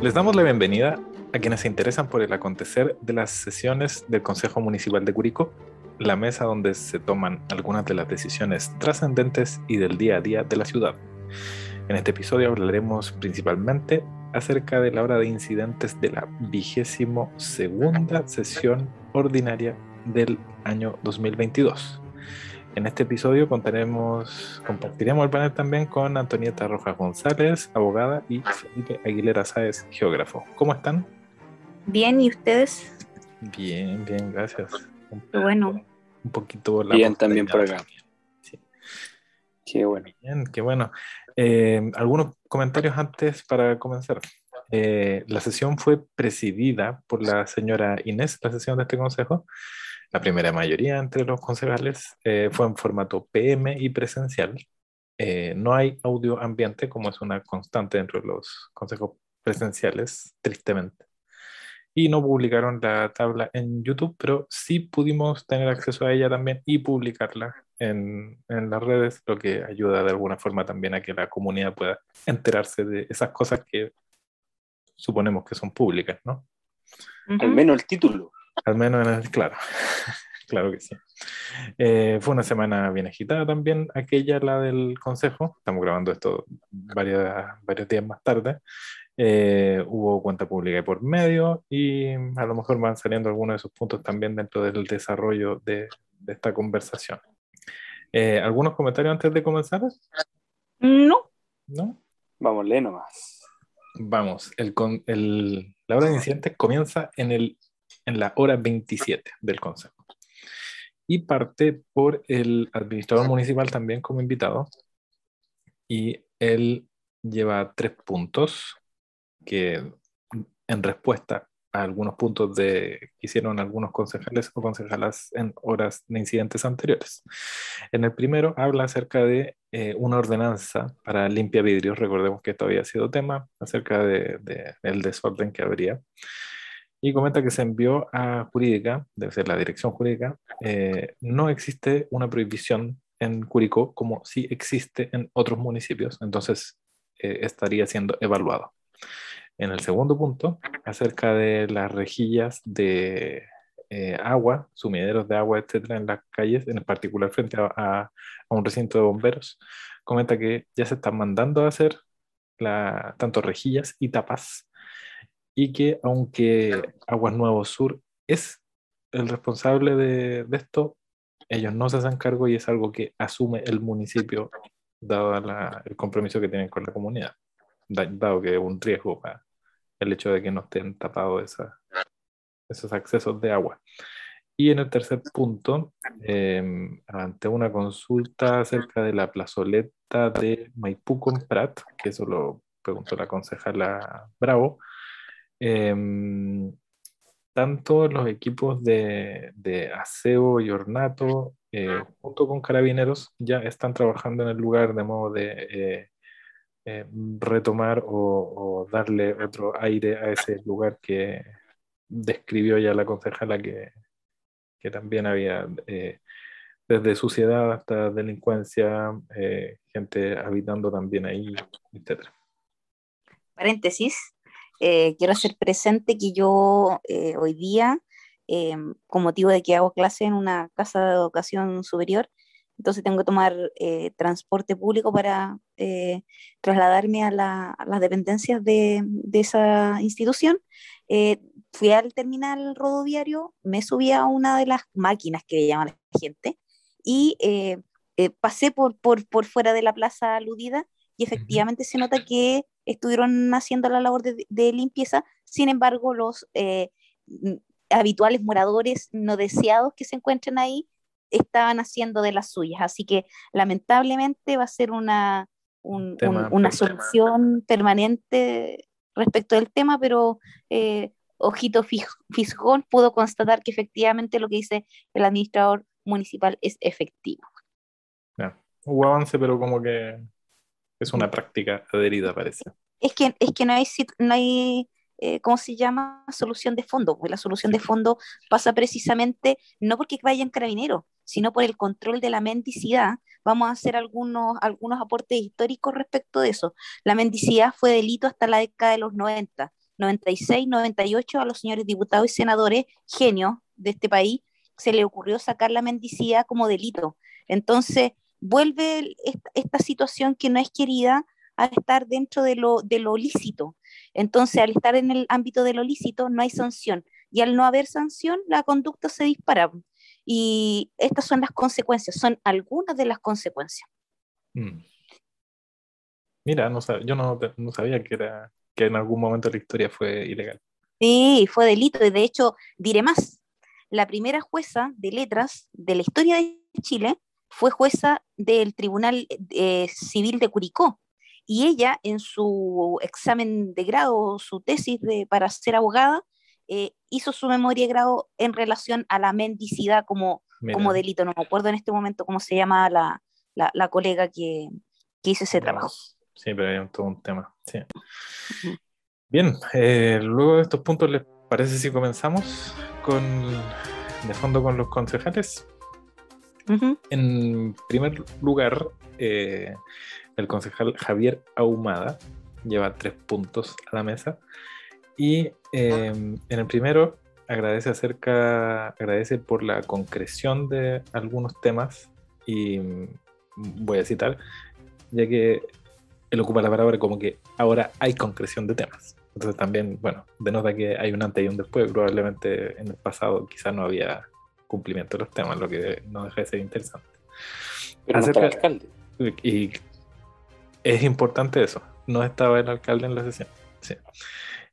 Les damos la bienvenida a quienes se interesan por el acontecer de las sesiones del Consejo Municipal de Curicó, la mesa donde se toman algunas de las decisiones trascendentes y del día a día de la ciudad. En este episodio hablaremos principalmente acerca de la hora de incidentes de la vigésimo segunda sesión ordinaria del año 2022. En este episodio contaremos, compartiremos el panel también con Antonieta Rojas González, abogada, y Felipe Aguilera Sáez, geógrafo. ¿Cómo están? Bien, ¿y ustedes? Bien, bien, gracias. bueno. Un poquito Bien, también por acá. Sí. Qué bueno. Bien, qué bueno. Eh, algunos comentarios antes para comenzar. Eh, la sesión fue presidida por la señora Inés, la sesión de este consejo. La primera mayoría entre los concejales eh, fue en formato PM y presencial. no hay audio ambiente, como es una constante dentro de los consejos presenciales, tristemente. Y no publicaron la tabla en YouTube, pero sí pudimos tener acceso a ella también y publicarla en, en, las redes, lo que ayuda de alguna forma también a que la comunidad pueda enterarse de esas cosas que suponemos que son públicas, ¿no? Al menos el título. Al menos en el, claro, claro que sí. Eh, fue una semana bien agitada también, aquella, la del consejo. Estamos grabando esto varios, varios días más tarde. Eh, hubo cuenta pública por medio y a lo mejor van saliendo algunos de esos puntos también dentro del desarrollo de, de esta conversación. Eh, ¿Algunos comentarios antes de comenzar? No. ¿No? Vamos, lee nomás. Vamos, el, el, la hora de incidentes comienza en, el, en la hora 27 del consejo. Y parte por el administrador municipal también como invitado. Y él lleva tres puntos que en respuesta algunos puntos de, que hicieron algunos concejales o concejalas en horas de incidentes anteriores. En el primero habla acerca de eh, una ordenanza para limpia vidrios, recordemos que esto había sido tema, acerca de, el desorden que habría. Y comenta que se envió a jurídica, debe ser la dirección jurídica, eh, no existe una prohibición en Curicó como sí existe en otros municipios, entonces eh, estaría siendo evaluado. En el segundo punto, acerca de las rejillas de eh, agua, sumideros de agua, etcétera, en las calles, en particular frente a, un recinto de bomberos, comenta que ya se están mandando a hacer tanto rejillas y tapas, y que aunque Aguas Nuevo Sur es el responsable de, de esto, ellos no se hacen cargo y es algo que asume el municipio, dado el compromiso que tienen con la comunidad, dado que es un riesgo para, el hecho de que no estén tapados esos accesos de agua. Y en el tercer punto, em, ante una consulta acerca de la plazoleta de Maipú con Prat, que eso lo preguntó la concejala Bravo, em, tanto los equipos de, de aseo y ornato, eh, junto con carabineros, ya están trabajando en el lugar de modo de eh, eh, retomar o, darle otro aire a ese lugar que describió ya la concejala que, que también había desde suciedad hasta delincuencia, gente habitando también ahí, etc. Paréntesis, quiero hacer presente que yo hoy día, con motivo de que hago clase en una casa de educación superior, entonces tengo que tomar eh, transporte público para eh, trasladarme a, las dependencias de, esa institución. Eh, fui al terminal rodoviario, me subí a una de las máquinas que llama la gente y pasé por, por, por, fuera de la plaza aludida y efectivamente se nota que estuvieron haciendo la labor de, de limpieza, sin embargo los habituales moradores no deseados que se encuentran ahí estaban haciendo de las suyas. Así que lamentablemente va a ser una, una solución permanente respecto del tema, pero eh, Ojito Fisgón pudo constatar que efectivamente lo que dice el administrador municipal es efectivo. Hubo avance, pero como que es una práctica adherida, parece. Es que, es que no hay, no hay eh, ¿cómo se llama? Solución de fondo. Pues la solución de fondo pasa precisamente no porque vayan carabineros, sino por el control de la mendicidad. Vamos a hacer algunos, algunos aportes históricos respecto de eso. La mendicidad fue delito hasta la década de los 90 96, 98 a los señores diputados y senadores, genios de este país, se le ocurrió sacar la mendicidad como delito. Entonces, vuelve esta, situación que no es querida a estar dentro de lo, de lo lícito. Entonces, al estar en el ámbito de lo lícito, no hay sanción. Y al no haber sanción, la conducta se dispara. Y estas son las consecuencias, son algunas de las consecuencias. Mm. Mira, no yo no, no, sabía que, era, que en algún momento la historia fue ilegal. Sí, fue delito. Y de hecho, diré más. La primera jueza de letras de la historia de Chile fue jueza del Tribunal eh, Civil de Curicó. Y ella, en su examen de grado, su tesis de, para ser abogada, eh, hizo su memoria de grado en relación a la mendicidad como, como delito. No me acuerdo en este momento cómo se llama la, la, colega que, que, hizo ese trabajo. Sí, pero hay todo un tema. Bien, eh, luego de estos puntos, ¿les parece si comenzamos con, de fondo con los concejales? En primer lugar, eh, el concejal Javier Ahumada lleva tres puntos a la mesa. Y em, en el primero agradece acerca, agradece por la concreción de algunos temas y mm, voy a citar, ya que él ocupa la palabra como que ahora hay concreción de temas. Entonces también, bueno, denota que hay un antes y un después. Probablemente en el pasado quizás no había cumplimiento de los temas, lo que no deja de ser interesante. Pero Acerca, alcalde. Y es importante eso, no estaba el alcalde en la sesión. Sí.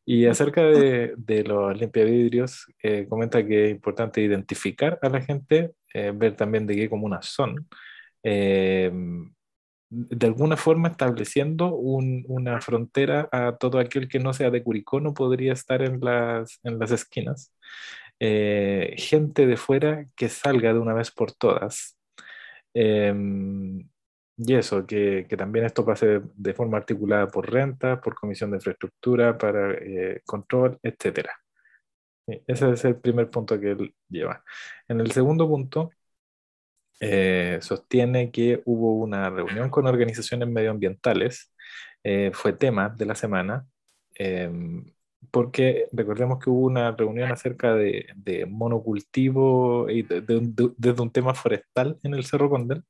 Y acerca de, de los limpiavidrios, eh, comenta que es importante identificar a la gente, eh, ver también de qué comunas son, eh, de alguna forma estableciendo una frontera a todo aquel que no sea de Curicó no podría estar en las, en las esquinas. Eh, gente de fuera que salga de una vez por todas. Em, y eso, que, que, también esto pase de forma articulada por renta, por comisión de infraestructura, para eh, control, etc. Ese es el primer punto que él lleva. En el segundo punto, eh, sostiene que hubo una reunión con organizaciones medioambientales, fue tema de la semana, em, porque recordemos que hubo una reunión acerca de, monocultivo y desde un tema forestal en el Cerro Condel,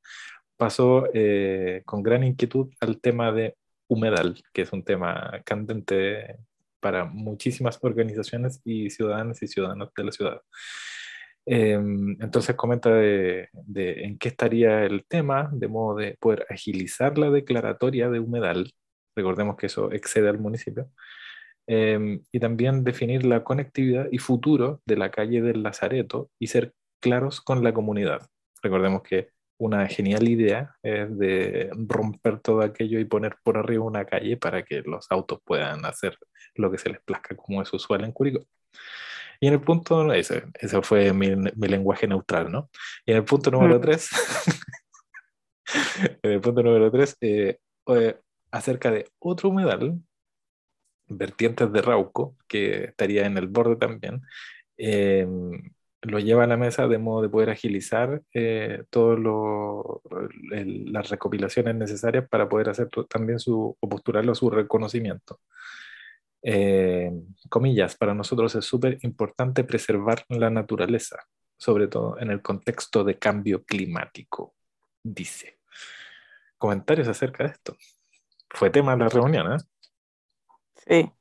pasó eh, con gran inquietud al tema de humedal, que es un tema candente para muchísimas organizaciones y ciudadanas y ciudadanos de la ciudad. Em, entonces comenta de, en qué estaría el tema, de modo de poder agilizar la declaratoria de humedal. Recordemos que eso excede al municipio Em, y también definir la conectividad y futuro de la calle del Lazareto y ser claros con la comunidad. Recordemos que una genial idea es de romper todo aquello y poner por arriba una calle para que los autos puedan hacer lo que se les plazca como es usual en Curicó. Y en el punto, ese, ese fue mi, mi, lenguaje neutral, ¿no? Y en el punto número 3, en el punto número 3, eh, eh, acerca de otro humedal vertientes de Rauco, que estaría en el borde también, eh, lo lleva a la mesa de modo de poder agilizar eh, todas las recopilaciones necesarias para poder hacer también su, o postularlo su reconocimiento. Eh, comillas, para nosotros es súper importante preservar la naturaleza, sobre todo en el contexto de cambio climático, dice. Comentarios acerca de esto. Fue tema de la reunión, ¿eh? Sí.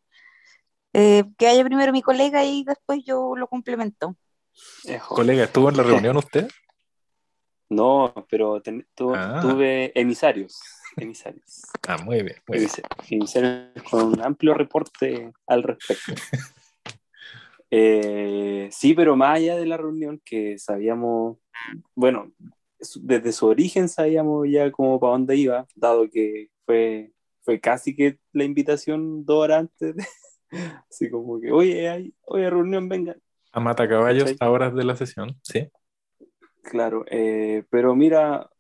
Eh, que haya primero mi colega y después yo lo complemento. Colega, ¿estuvo en la reunión usted? No, pero ah. tuve emisarios. Emisarios. Ah, muy bien. Emisarios con un amplio reporte al respecto. Eh, sí, pero más allá de la reunión que sabíamos, bueno, desde su origen sabíamos ya como para dónde iba, dado que fue fue casi que la invitación dos horas antes. así como que, oye, hay, oye, reunión, venga. A Matacaballos a horas de la sesión, sí. Claro, eh, pero mira,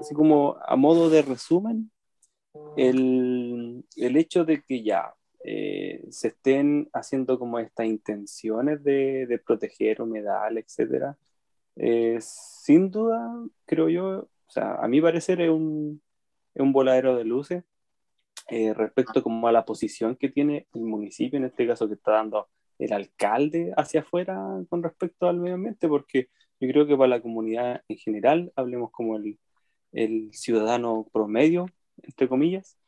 así como a modo de resumen, el, el hecho de que ya eh, se estén haciendo como estas intenciones de, de proteger humedal, etcétera, eh, sin duda, creo yo, o sea, a mi parecer es un, es un voladero de luces eh, respecto como a la posición que tiene el municipio, en este caso que está dando el alcalde hacia afuera con respecto al medio ambiente, porque yo creo que para la comunidad en general, hablemos como el, el ciudadano promedio, entre comillas,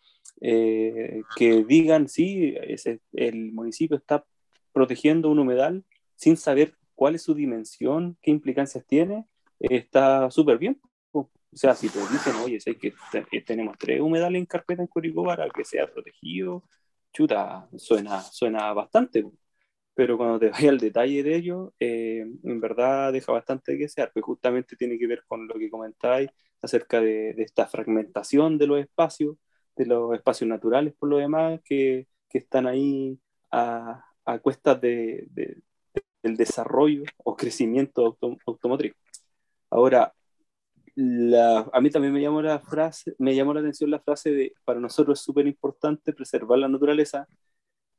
eh, que digan, sí, ese, el municipio está protegiendo un humedal sin saber cuál es su dimensión, qué implicancias tiene, está súper bien. O sea, si te dicen, oye, sé que eh, tenemos tres humedales en carpeta en Curicó para que sea protegido, chuta, suena, suena bastante. Pero cuando te vayas al detalle de ello, eh, en verdad deja bastante que desear, pues justamente tiene que ver con lo que comentáis acerca de, de esta fragmentación de los espacios, de los espacios naturales por lo demás, que, que están ahí a, a cuestas de, de, del desarrollo o crecimiento automotriz. Ahora, la, a mí también me llamó, la frase, me llamó la atención la frase de para nosotros es súper importante preservar la naturaleza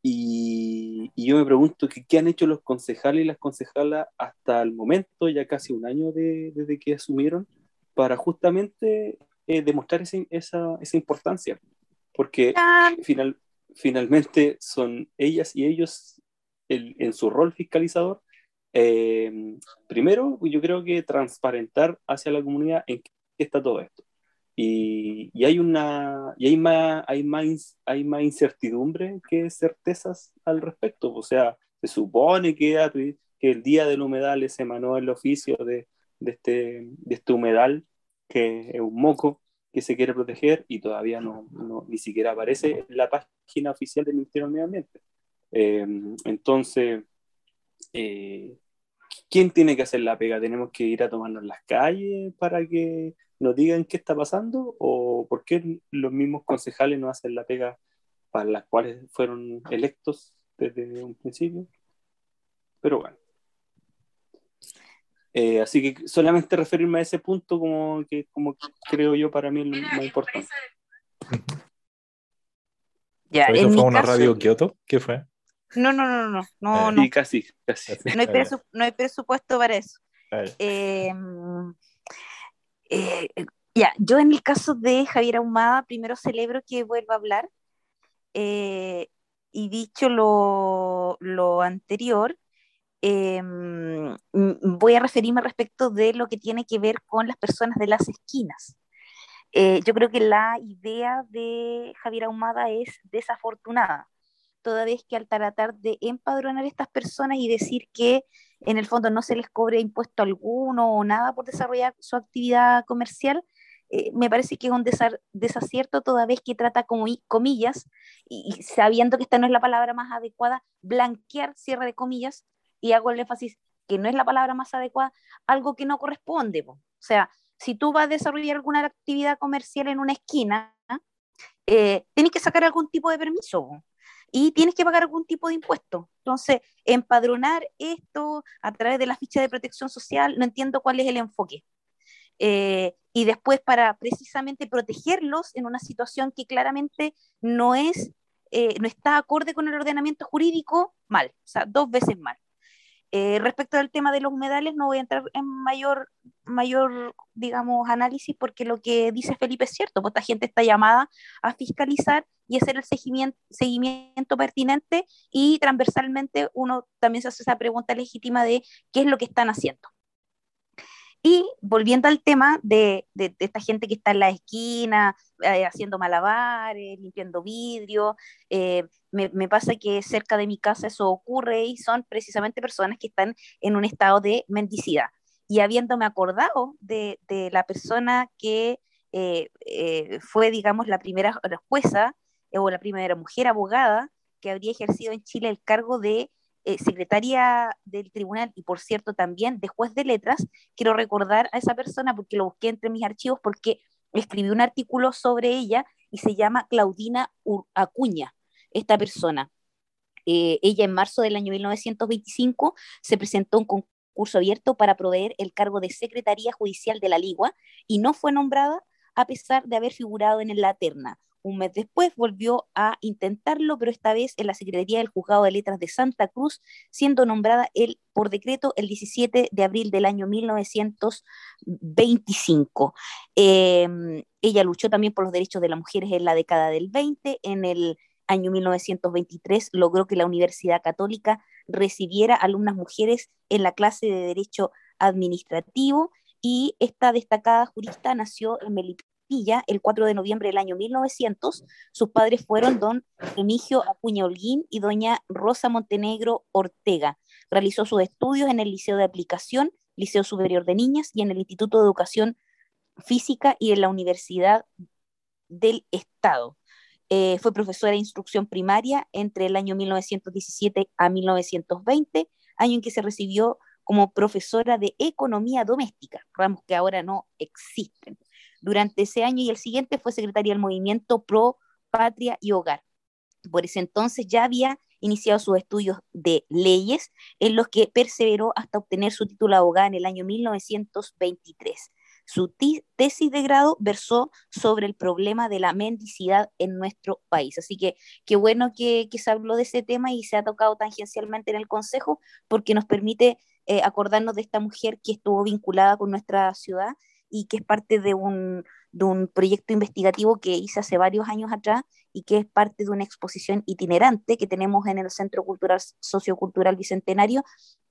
y, y, yo me pregunto que, qué han hecho los concejales y las concejalas hasta el momento, ya casi un año de, desde que asumieron, para justamente eh, demostrar ese, esa, esa, importancia, porque final, finalmente son ellas y ellos el, en su rol fiscalizador. Eh, primero, yo creo que transparentar hacia la comunidad en qué está todo esto. Y, y hay una y hay más, hay, más, hay más incertidumbre que certezas al respecto. O sea, se supone que, que el día del humedal se emanó el oficio de, de, este, de este humedal que es un moco que se quiere proteger y todavía no, no ni siquiera aparece en la página oficial del Ministerio del Medio Ambiente. Eh, entonces, eh, ¿quién tiene que hacer la pega? ¿Tenemos que ir a tomarnos las calles para que nos digan qué está pasando? ¿O por qué los mismos concejales no hacen la pega para las cuales fueron electos desde un principio? Pero bueno. Eh, así que solamente referirme a ese punto como que como creo yo para mí es lo más importante. Ya, ¿Eso fue una radio Kioto? ¿Qué fue? No, no, no, no, no, no. Sí, casi, casi. No hay, no hay presupuesto para eso. Em, eh, ya, yo en el caso de Javier Ahumada, primero celebro que vuelva a hablar. Eh, y dicho lo, lo anterior, eh, voy a referirme respecto de lo que tiene que ver con las personas de las esquinas. Eh, yo creo que la idea de Javier Ahumada es desafortunada, toda vez que al tratar de empadronar a estas personas y decir que en el fondo no se les cobre impuesto alguno o nada por desarrollar su actividad comercial, eh, me parece que es un desacierto toda vez que trata como comillas, y, sabiendo que esta no es la palabra más adecuada, blanquear cierre de comillas y hago el énfasis que no es la palabra más adecuada, algo que no corresponde. O sea, si tú vas a desarrollar alguna actividad comercial en una esquina, eh, que sacar algún tipo de permiso y tienes que pagar algún tipo de impuesto. Entonces, empadronar esto a través de la ficha de protección social, no entiendo cuál es el enfoque. Eh, y después para precisamente protegerlos en una situación que claramente no es, eh, no está acorde con el ordenamiento jurídico, mal, o sea, dos veces mal. Eh, respecto al tema de los humedales, no voy a entrar en mayor, mayor, digamos, análisis porque lo que dice Felipe es cierto, pues esta gente está llamada a fiscalizar y hacer el seguimiento, seguimiento pertinente y transversalmente uno también se hace esa pregunta legítima de qué es lo que están haciendo. Y volviendo al tema de, esta gente que está en la esquina, eh, haciendo malabares, limpiando vidrio, eh, me, pasa que cerca de mi casa eso ocurre y son precisamente personas que están en un estado de mendicidad. Y habiéndome acordado de, de la persona que eh, eh fue, digamos, la primera jueza o la primera mujer abogada que habría ejercido en Chile el cargo de eh, secretaria del tribunal y por cierto también de juez de letras, quiero recordar a esa persona porque lo busqué entre mis archivos porque escribí un artículo sobre ella y se llama Claudina Acuña, esta persona. Eh, ella en marzo del año 1925 se presentó un concurso abierto para proveer el cargo de secretaría judicial de la Ligua y no fue nombrada a pesar de haber figurado en la terna. Un mes después volvió a intentarlo, pero esta vez en la Secretaría del Juzgado de Letras de Santa Cruz, siendo nombrada él por decreto el 17 de abril del año 1925. Eh, ella luchó también por los derechos de las mujeres en la década del 20. En el año 1923 logró que la Universidad Católica recibiera alumnas mujeres en la clase de Derecho Administrativo y esta destacada jurista nació en Melipilla el 4 de noviembre del año 1900. Sus padres fueron don Remigio Acuña Holguín y doña Rosa Montenegro Ortega. Realizó sus estudios en el Liceo de Aplicación, Liceo Superior de Niñas y en el Instituto de Educación Física y en la Universidad del Estado. Eh, fue profesora de instrucción primaria entre el año 1917 a 1920, año en que se recibió como profesora de economía doméstica, ramos que ahora no existen. Durante ese año y el siguiente fue secretaria del movimiento Pro Patria y Hogar. Por ese entonces ya había iniciado sus estudios de leyes, en los que perseveró hasta obtener su título de abogada en el año 1923. Su tesis de grado versó sobre el problema de la mendicidad en nuestro país. Así que qué bueno que, que, se habló de ese tema y se ha tocado tangencialmente en el Consejo porque nos permite eh, acordarnos de esta mujer que estuvo vinculada con nuestra ciudad y que es parte de un, de un proyecto investigativo que hice hace varios años atrás y que es parte de una exposición itinerante que tenemos en el Centro Cultural Sociocultural Bicentenario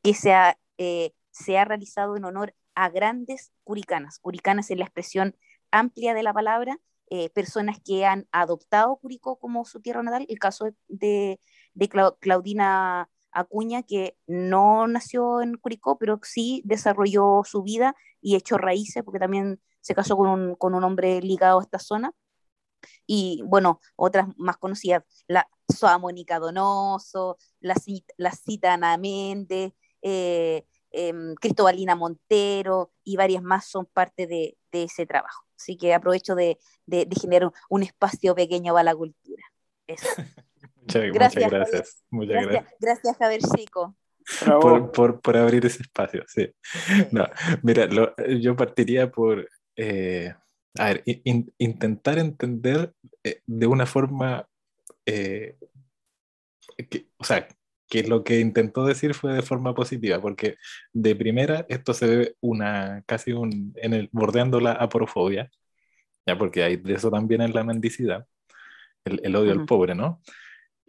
que se ha, eh, se ha realizado en honor a grandes curicanas. Curicanas es la expresión amplia de la palabra, eh, personas que han adoptado Curicó como su tierra natal. El caso de, de Claudina Acuña, que no nació en Curicó, pero sí desarrolló su vida y echó raíces, porque también se casó con un, con un hombre ligado a esta zona. Y bueno, otras más conocidas, la Soa Mónica Donoso, la, la Cita Ana Méndez, eh, eh, Cristobalina Montero y varias más son parte de, ese trabajo. Así que aprovecho de, de, de, generar un espacio pequeño para la cultura. Eso. muchas gracias. Muchas gracias. Muchas gracias, gracias. gracias Javier Chico. Por, por, por, abrir ese espacio, sí. No, mira, lo, yo partiría por, eh, a ver, in, intentar entender eh, de una forma, eh, que, o sea, que lo que intentó decir fue de forma positiva, porque de primera esto se ve una casi un, en el, bordeando la aporofobia, ya porque hay de eso también en la mendicidad, el, el odio uh -huh. al pobre, ¿no?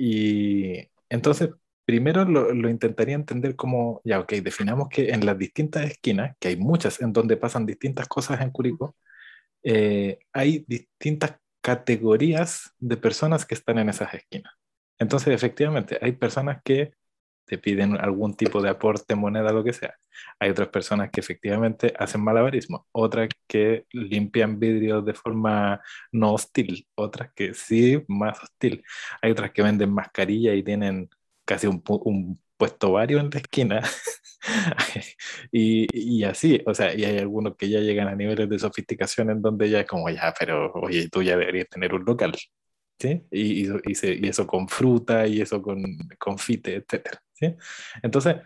Y entonces, primero lo, lo, intentaría entender como, ya, ok, definamos que en las distintas esquinas, que hay muchas en donde pasan distintas cosas en Curicó, eh, hay distintas categorías de personas que están en esas esquinas. Entonces, efectivamente, hay personas que te piden algún tipo de aporte, moneda, lo que sea. Hay otras personas que efectivamente hacen malabarismo, otras que limpian vidrios de forma no hostil, otras que sí, más hostil. Hay otras que venden mascarilla y tienen casi un, un puesto vario en la esquina. y, y, así, o sea, y hay algunos que ya llegan a niveles de sofisticación en donde ya es como, ya, pero oye, tú ya deberías tener un local. ¿Sí? Y, y, y, se, y, eso con fruta y eso con confite, etc. ¿sí? Entonces,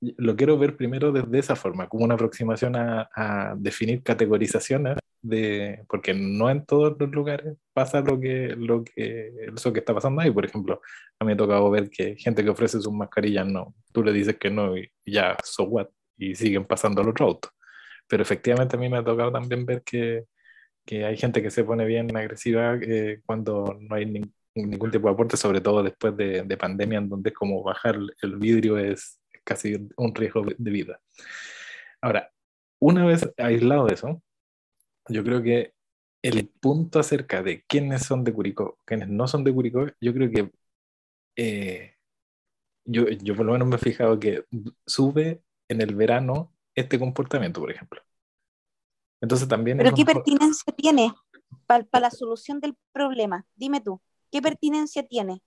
lo quiero ver primero desde esa forma, como una aproximación a, a, definir categorizaciones, de, porque no en todos los lugares pasa lo que, lo que, eso que está pasando ahí. Por ejemplo, a mí me ha tocado ver que gente que ofrece sus mascarillas no, tú le dices que no y ya, so what, y siguen pasando los autos. Pero efectivamente a mí me ha tocado también ver que, que hay gente que se pone bien agresiva eh, cuando no hay ningún, ningún tipo de aporte, sobre todo después de, de pandemia, en donde como bajar el vidrio es casi un riesgo de vida. Ahora, una vez aislado de eso, yo creo que el punto acerca de quiénes son de Curicó, quiénes no son de Curicó, yo creo que eh, yo, yo por lo menos me he fijado que sube en el verano este comportamiento, por ejemplo. Entonces también... Pero ¿qué pertinencia tiene para pa la solución del problema? Dime tú, ¿qué pertinencia tiene?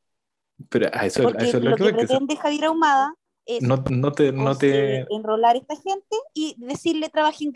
Pero a eso, Porque a eso lo, lo que, que pretende. Javier Ahumada es no, no te, no te... enrolar a esta gente y decirle trabajen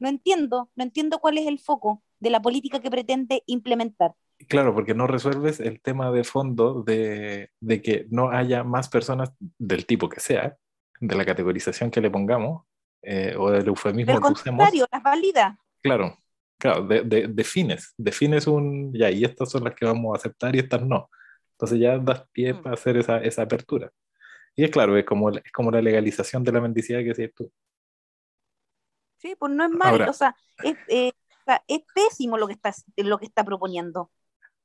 No entiendo, no entiendo cuál es el foco de la política que pretende implementar. Claro, porque no resuelves el tema de fondo de, de que no haya más personas del tipo que sea, de la categorización que le pongamos, eh, o del eufemismo que usemos. las valida. Claro, claro, de, de, defines, defines un, ya, y estas son las que vamos a aceptar y estas no. Entonces ya das pie mm. para hacer esa, esa apertura. Y es claro, es como, es como la legalización de la mendicidad que decías tú. Sí, pues no es malo, o sea, es, eh, es pésimo lo que está, lo que está proponiendo.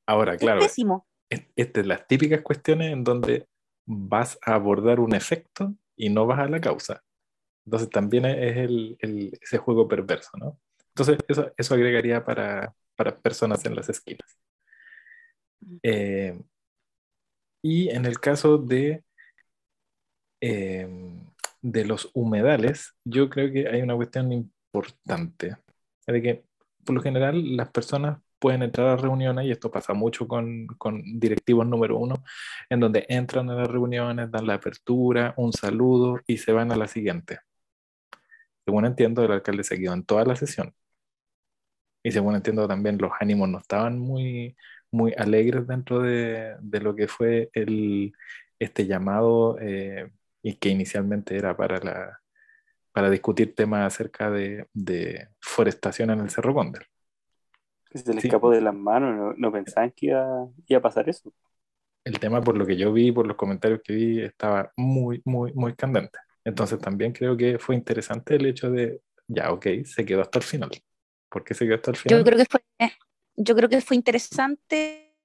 Ahora, claro. Es pésimo. Estas son las típicas cuestiones en donde vas a abordar un efecto y no vas a la causa. Entonces también es el, el, ese juego perverso, ¿no? Entonces eso, eso agregaría para, para personas en las esquinas. Eh, y en el caso de, eh, de los humedales, yo creo que hay una cuestión importante, de que por lo general las personas pueden entrar a reuniones, y esto pasa mucho con, con, directivos número uno, en donde entran a las reuniones, dan la apertura, un saludo y se van a la siguiente. Según entiendo, el alcalde se quedó en toda la sesión. Y según entiendo también, los ánimos no estaban muy, muy alegres dentro de, de lo que fue el, este llamado eh, y que inicialmente era para, la, para discutir temas acerca de, de forestación en el Cerro Cóndor se le escapó de las manos, no, no pensaban que iba, iba, a pasar eso. El tema, por lo que yo vi, por los comentarios que vi, estaba muy, muy, muy candente. Entonces también creo que fue interesante el hecho de, ya, ok, se quedó hasta el final. ¿Por qué se quedó hasta el final? Yo creo que fue, yo creo que fue interesante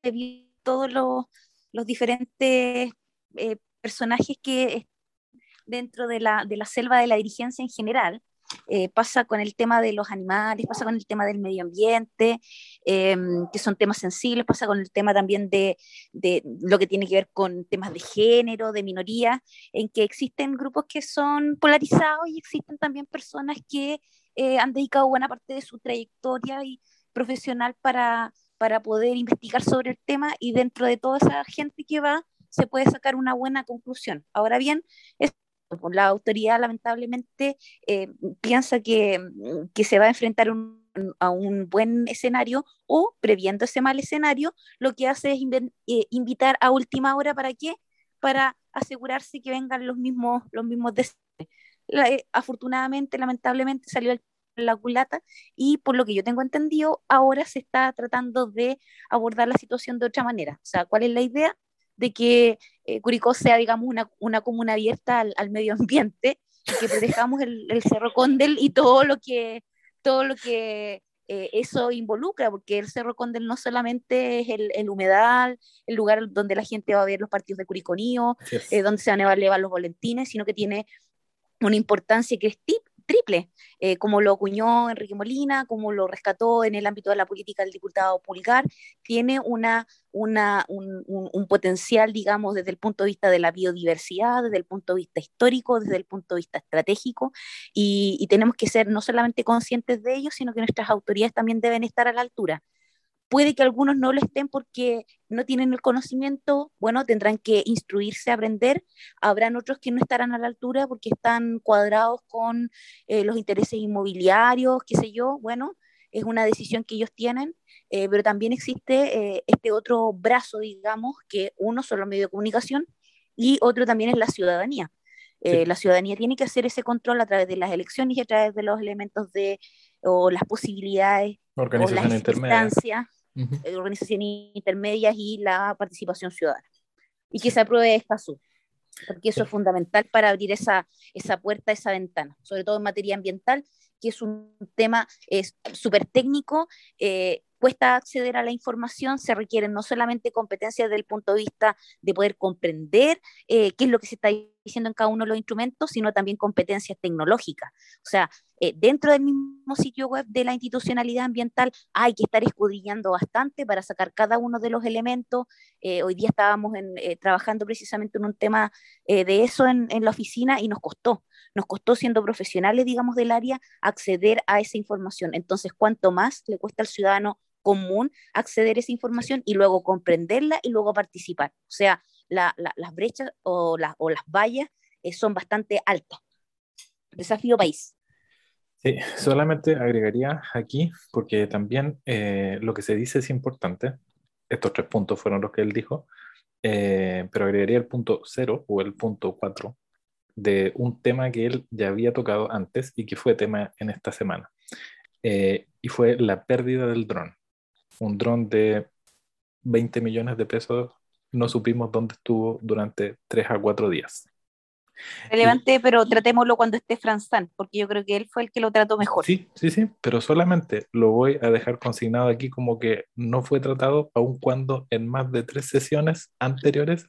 todos los, los diferentes eh, personajes que dentro de la, de la selva de la dirigencia en general, eh, pasa con el tema de los animales, pasa con el tema del medio ambiente, em, que son temas sensibles, pasa con el tema también de, de, lo que tiene que ver con temas de género, de minoría, en que existen grupos que son polarizados y existen también personas que eh, han dedicado buena parte de su trayectoria y profesional para, para poder investigar sobre el tema y dentro de toda esa gente que va se puede sacar una buena conclusión. Ahora bien, es la autoridad lamentablemente eh, piensa que, que, se va a enfrentar un, a un buen escenario o previendo ese mal escenario, lo que hace es eh, invitar a última hora para qué? Para asegurarse que vengan los mismos, los mismos eh, afortunadamente, lamentablemente salió el la culata y por lo que yo tengo entendido, ahora se está tratando de abordar la situación de otra manera. O sea, ¿cuál es la idea? de que eh, Curicó sea, digamos, una, una comuna abierta al, al, medio ambiente y que protejamos el, el, Cerro Condel y todo lo que, todo lo que eh, eso involucra, porque el Cerro Condel no solamente es el, el, humedal, el lugar donde la gente va a ver los partidos de Curiconío, eh, donde se van a elevar los volantines, sino que tiene una importancia que es tip, triple, eh, como lo acuñó Enrique Molina, como lo rescató en el ámbito de la política el diputado Pulgar, tiene una, una, un, un, un, potencial, digamos, desde el punto de vista de la biodiversidad, desde el punto de vista histórico, desde el punto de vista estratégico, y, y tenemos que ser no solamente conscientes de ello, sino que nuestras autoridades también deben estar a la altura. Puede que algunos no lo estén porque no tienen el conocimiento, bueno, tendrán que instruirse, aprender. Habrán otros que no estarán a la altura porque están cuadrados con eh, los intereses inmobiliarios, qué sé yo. Bueno, es una decisión que ellos tienen, eh, pero también existe eh, este otro brazo, digamos, que uno son los medios de comunicación y otro también es la ciudadanía. Sí. La ciudadanía tiene que hacer ese control a través de las elecciones y a través de los elementos de o las posibilidades o las intermedia. Uh -huh. organizaciones intermedias y la participación ciudadana. Y que se apruebe sub, porque eso es fundamental para abrir esa, esa puerta, esa ventana, sobre todo en materia ambiental, que es un tema súper técnico, eh, cuesta acceder a la información, se requieren no solamente competencias desde el punto de vista de poder comprender eh, qué es lo que se está diciendo en cada uno de los instrumentos, sino también competencias tecnológicas. O sea, eh, dentro del mismo sitio web de la institucionalidad ambiental hay que estar escudriñando bastante para sacar cada uno de los elementos. Eh, hoy día estábamos eh, trabajando precisamente en un tema de eso en, en, la oficina y nos costó, nos costó siendo profesionales, digamos, del área, acceder a esa información. Entonces, cuanto más le cuesta al ciudadano común acceder a esa información y luego comprenderla y luego participar. O sea, la, la, las brechas o, la, o, las vallas eh, son bastante altas. Desafío país. Sí, solamente agregaría aquí, porque también eh, lo que se dice es importante. Estos tres puntos fueron los que él dijo, eh, pero agregaría el punto cero o el punto cuatro de un tema que él ya había tocado antes y que fue tema en esta semana. Eh, y fue la pérdida del dron. Un dron de 20 millones de pesos, no supimos dónde estuvo durante 3 a 4 días. relevante, pero tratémoslo cuando esté Franzán, porque yo creo que él fue el que lo trató mejor. Sí, sí, sí, pero solamente lo voy a dejar consignado aquí como que no fue tratado, aun cuando en más de tres sesiones anteriores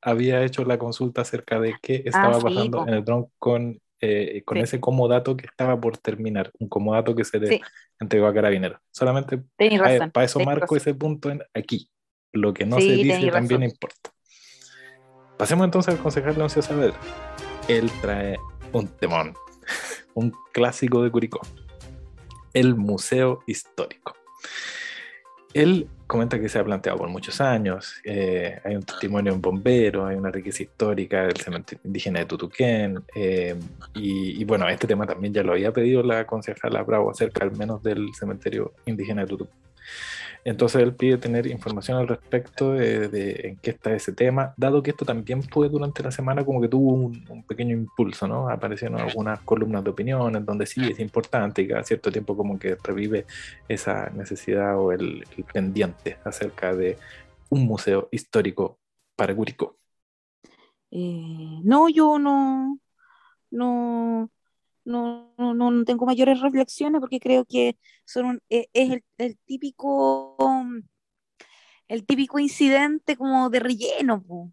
había hecho la consulta acerca de qué estaba Ah, sí, pasando po. en el dron con, eh, con Sí. ese comodato que estaba por terminar, un comodato que se le Sí. entregó a Carabineros. Solamente razón. para eso marco razón. ese punto en aquí. Lo que no Sí, se dice también razón. importa. Pasemos entonces al concejal Leoncio Saavedra. Él trae un temón, un clásico de Curicó, el Museo Histórico. Él comenta que se ha planteado por muchos años, eh, hay un testimonio en bombero, hay una riqueza histórica del cementerio indígena de Tutuquén, eh, y, y bueno, este tema también ya lo había pedido la concejala Bravo acerca al menos del cementerio indígena de Tutuquén. Entonces él pide tener información al respecto de, de en qué está ese tema, dado que esto también fue durante la semana como que tuvo un, un pequeño impulso, ¿no? Aparecieron algunas columnas de opinión en donde sí es importante y cada cierto tiempo como que revive esa necesidad o el, el pendiente acerca de un museo histórico para Curicó. Eh, no, yo no, no, no, no, no tengo mayores reflexiones porque creo que son eh, es el, el típico, um, el típico incidente como de relleno, po,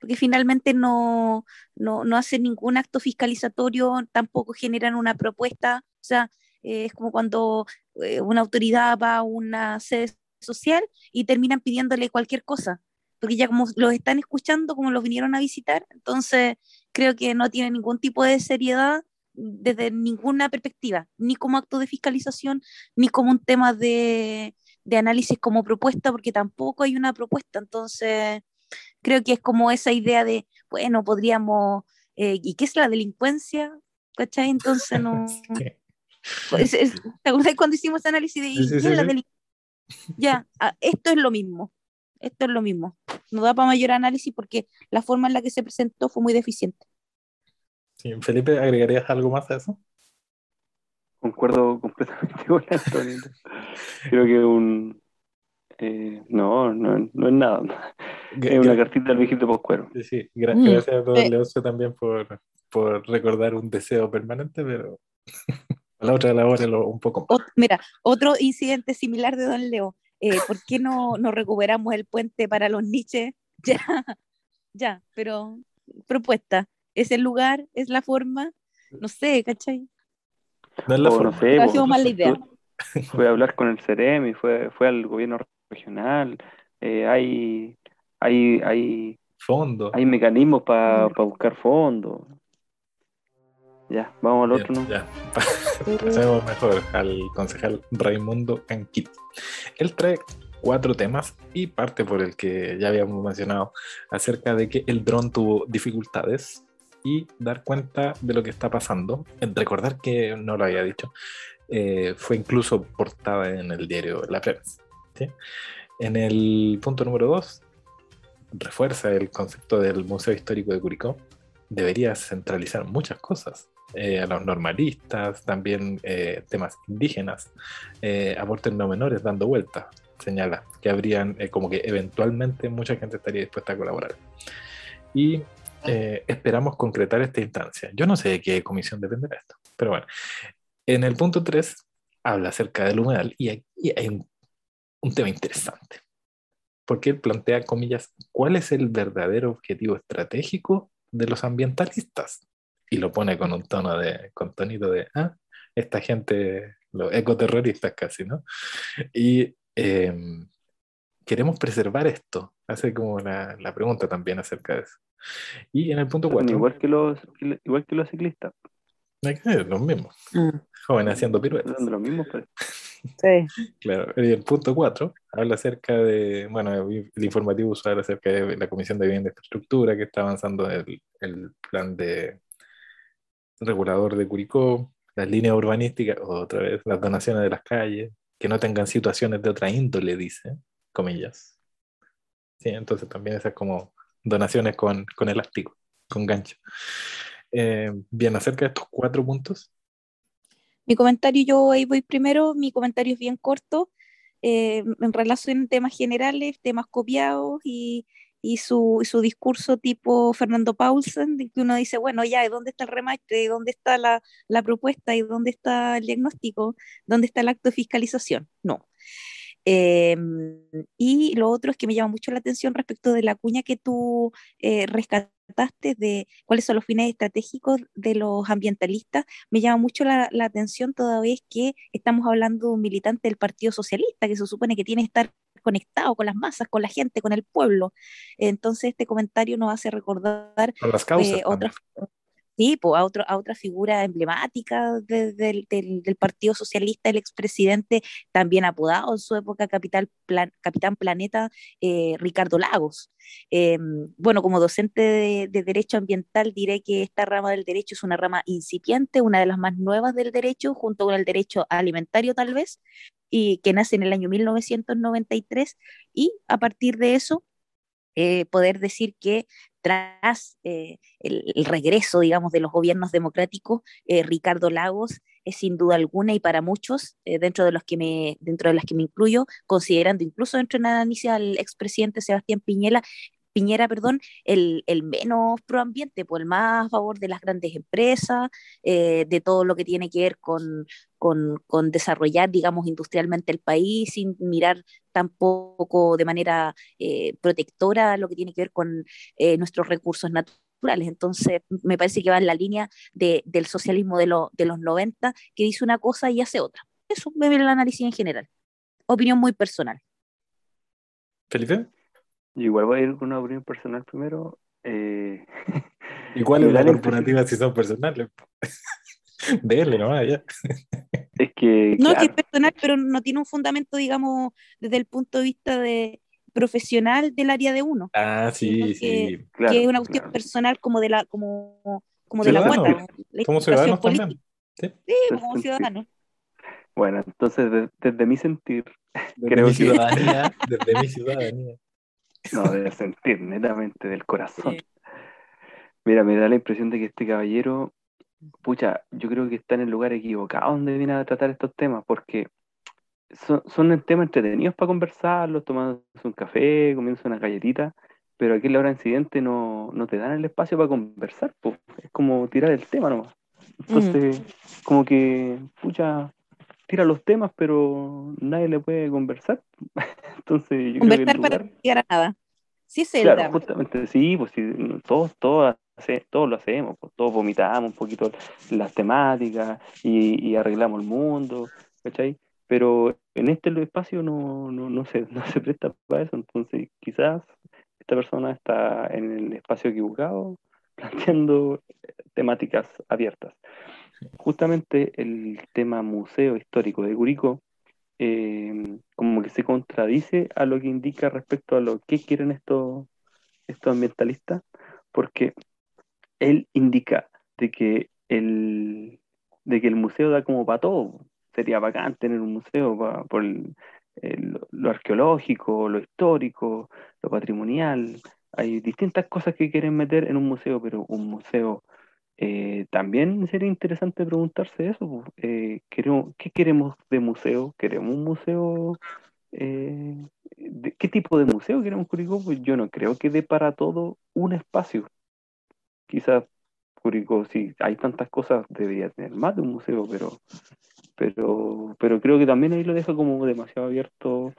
porque finalmente no, no, no hacen ningún acto fiscalizatorio, tampoco generan una propuesta, o sea, eh, es como cuando eh, una autoridad va a una sede social y terminan pidiéndole cualquier cosa porque ya como los están escuchando, como los vinieron a visitar, entonces creo que no tiene ningún tipo de seriedad desde ninguna perspectiva, ni como acto de fiscalización, ni como un tema de, de análisis como propuesta, porque tampoco hay una propuesta, entonces creo que es como esa idea de, bueno, podríamos, eh, ¿y qué es la delincuencia? ¿Cachai? Entonces no... Sí. es- es- ¿Te acuerdas cuando hicimos ese análisis de ¿y sí, qué sí, es la delincuencia? Ya, ah, esto es lo mismo. Esto es lo mismo. No da para mayor análisis porque la forma en la que se presentó fue muy deficiente. Sí, Felipe, ¿agregarías algo más a eso? Concuerdo completamente con Antonio. Creo que un. eh, no, no, no es nada. Es una cartita al viejito Pascuero. Sí, sí, gra- Mm, gracias a don eh. Leoncio también por, por recordar un deseo permanente, pero a la otra elabórelo un poco más. Ot- mira, otro incidente similar de Don Leo. Eh, ¿Por qué no, no recuperamos el puente para los niches? Ya, ya, pero propuesta. ¿Es el lugar? ¿Es la forma? No sé, ¿cachai? No es la O no forma. sé, Ha po, sido mala idea. fue a hablar con el CEREM y fue, fue al gobierno regional. Eh, hay, hay, hay, Fondo. hay mecanismos para buscar fondos. Ya, vamos al Bien, otro, ¿no? ya. Pasemos mejor al concejal Raimundo Anquit. Él trae cuatro temas y parte por el que ya habíamos mencionado acerca de que el dron tuvo dificultades y dar cuenta de lo que está pasando. Recordar que no lo había dicho, eh, fue incluso portada en el diario La Prensa. ¿sí? En el punto número dos, refuerza el concepto del Museo Histórico de Curicó. Debería centralizar muchas cosas. eh, a los normalistas, también eh, temas indígenas, eh, aportes no menores dando vueltas, señala, que habrían eh, como que eventualmente mucha gente estaría dispuesta a colaborar. Y eh, esperamos concretar esta instancia. Yo no sé de qué comisión dependerá esto, pero bueno. En el punto 3 habla acerca del humedal y aquí hay un, un tema interesante. Porque él plantea, comillas, cuál es el verdadero objetivo estratégico de los ambientalistas. Y lo pone con un tono de, con tonito de, ah, esta gente, los ecoterroristas casi, ¿no? Y eh, queremos preservar esto. Hace como la, la, pregunta también acerca de eso. Y en el punto 4. Igual que los, igual que los ciclistas. Los mismos. Mm. Jóvenes haciendo piruetas. Los mismos, pues. Sí. Claro. Y el punto 4 habla acerca de, bueno, el informativo usual acerca de la Comisión de Vivienda e Infraestructura que está avanzando el, el plan de regulador de Curicó, las líneas urbanísticas, otra vez, las donaciones de las calles, que no tengan situaciones de otra índole, dice, comillas. Sí, entonces también esas como donaciones con, con elástico, con gancho. Eh, bien, acerca de estos cuatro puntos. Mi comentario, yo ahí voy primero, mi comentario es bien corto, eh, en relación a temas generales, temas copiados y, y su, su discurso tipo Fernando Paulsen, que uno dice, bueno, ya, ¿dónde está el remate? ¿Dónde está la, la propuesta? ¿Y dónde está el diagnóstico? ¿Dónde está el acto de fiscalización? No. Em, y lo otro es que me llama mucho la atención respecto de la cuña que tú eh, rescataste de cuáles son los fines estratégicos de los ambientalistas. Me llama mucho la, la atención toda vez que estamos hablando de un militante del Partido Socialista que se supone que tiene que estar conectado con las masas, con la gente, con el pueblo. Entonces este comentario nos hace recordar las causas, eh, otras, Sí, pues a, otro, a otra figura emblemática del, Partido Socialista, el expresidente, también apodado en su época Capitán Planeta, eh, Ricardo Lagos. Eh, bueno, como docente de, de, Derecho Ambiental, diré que esta rama del derecho es una rama incipiente, una de las más nuevas del derecho, junto con el derecho alimentario tal vez, y que nace en el año 1993, y a partir de eso eh, poder decir que tras eh, el, regreso, digamos, de los gobiernos democráticos, eh, Ricardo Lagos es sin duda alguna y para muchos, dentro de los que me, dentro de las que me incluyo, considerando incluso dentro de la análisis al expresidente Sebastián Piñera, Piñera, perdón, el, el menos proambiente, pues el más a favor de las grandes empresas, eh, de todo lo que tiene que ver con, desarrollar, digamos, industrialmente el país, sin mirar tampoco de manera eh, protectora lo que tiene que ver con eh, nuestros recursos naturales. Entonces, me parece que va en la línea de, del socialismo de, lo, de los 90, que dice una cosa y hace otra. Eso ve el análisis en general. Opinión muy personal. Felipe. Yo igual voy a ir con una opinión personal primero. Eh... ¿Y cuál es la corporativa si son personales? Dele nomás, ya. Es que. No, que es personal, pero no tiene un fundamento, digamos, desde el punto de vista de profesional del área de uno. Ah, sí, sí. Claro, que es una cuestión personal como de la, como, como de la cuota. Como ciudadanos también. Sí, sí como ciudadanos. Bueno, entonces, desde mi sentir, desde creo mi ciudadanía, que... desde mi ciudadanía. No, de sentir, netamente, del corazón. Mira, me da la impresión de que este caballero, pucha, yo creo que está en el lugar equivocado donde viene a tratar estos temas, porque son, son temas entretenidos para conversarlos, tomando un café, comiendo una galletita, pero aquí en la hora de incidente no, no te dan el espacio para conversar, pues. es como tirar el tema nomás. Entonces, como que, pucha, tira los temas, pero nadie le puede conversar. Entonces, yo conversar creo que para llegar a nada. Sí, es claro, justamente, sí, pues todos, todos, todos lo hacemos, pues, todos vomitamos un poquito las temáticas y, arreglamos el mundo, ¿cachai? Pero en este espacio no, no, no, se, no se presta para eso, entonces quizás esta persona está en el espacio equivocado planteando temáticas abiertas justamente el tema museo histórico de Curicó eh, como que se contradice a lo que indica respecto a lo que quieren estos, estos ambientalistas, porque él indica de que el, de que el museo da como para todo. Sería bacán tener un museo por lo arqueológico, lo histórico, lo patrimonial. Hay distintas cosas que quieren meter en un museo, pero un museo eh, también sería interesante preguntarse eso. Eh, ¿Qué queremos de museo? ¿Queremos un museo? Eh, ¿Qué tipo de museo queremos Curicó? Pues yo no creo que dé para todo un espacio. Quizás Curicó, si hay tantas cosas, debería tener más de un museo, pero, pero, pero creo que también ahí lo deja como demasiado abierto.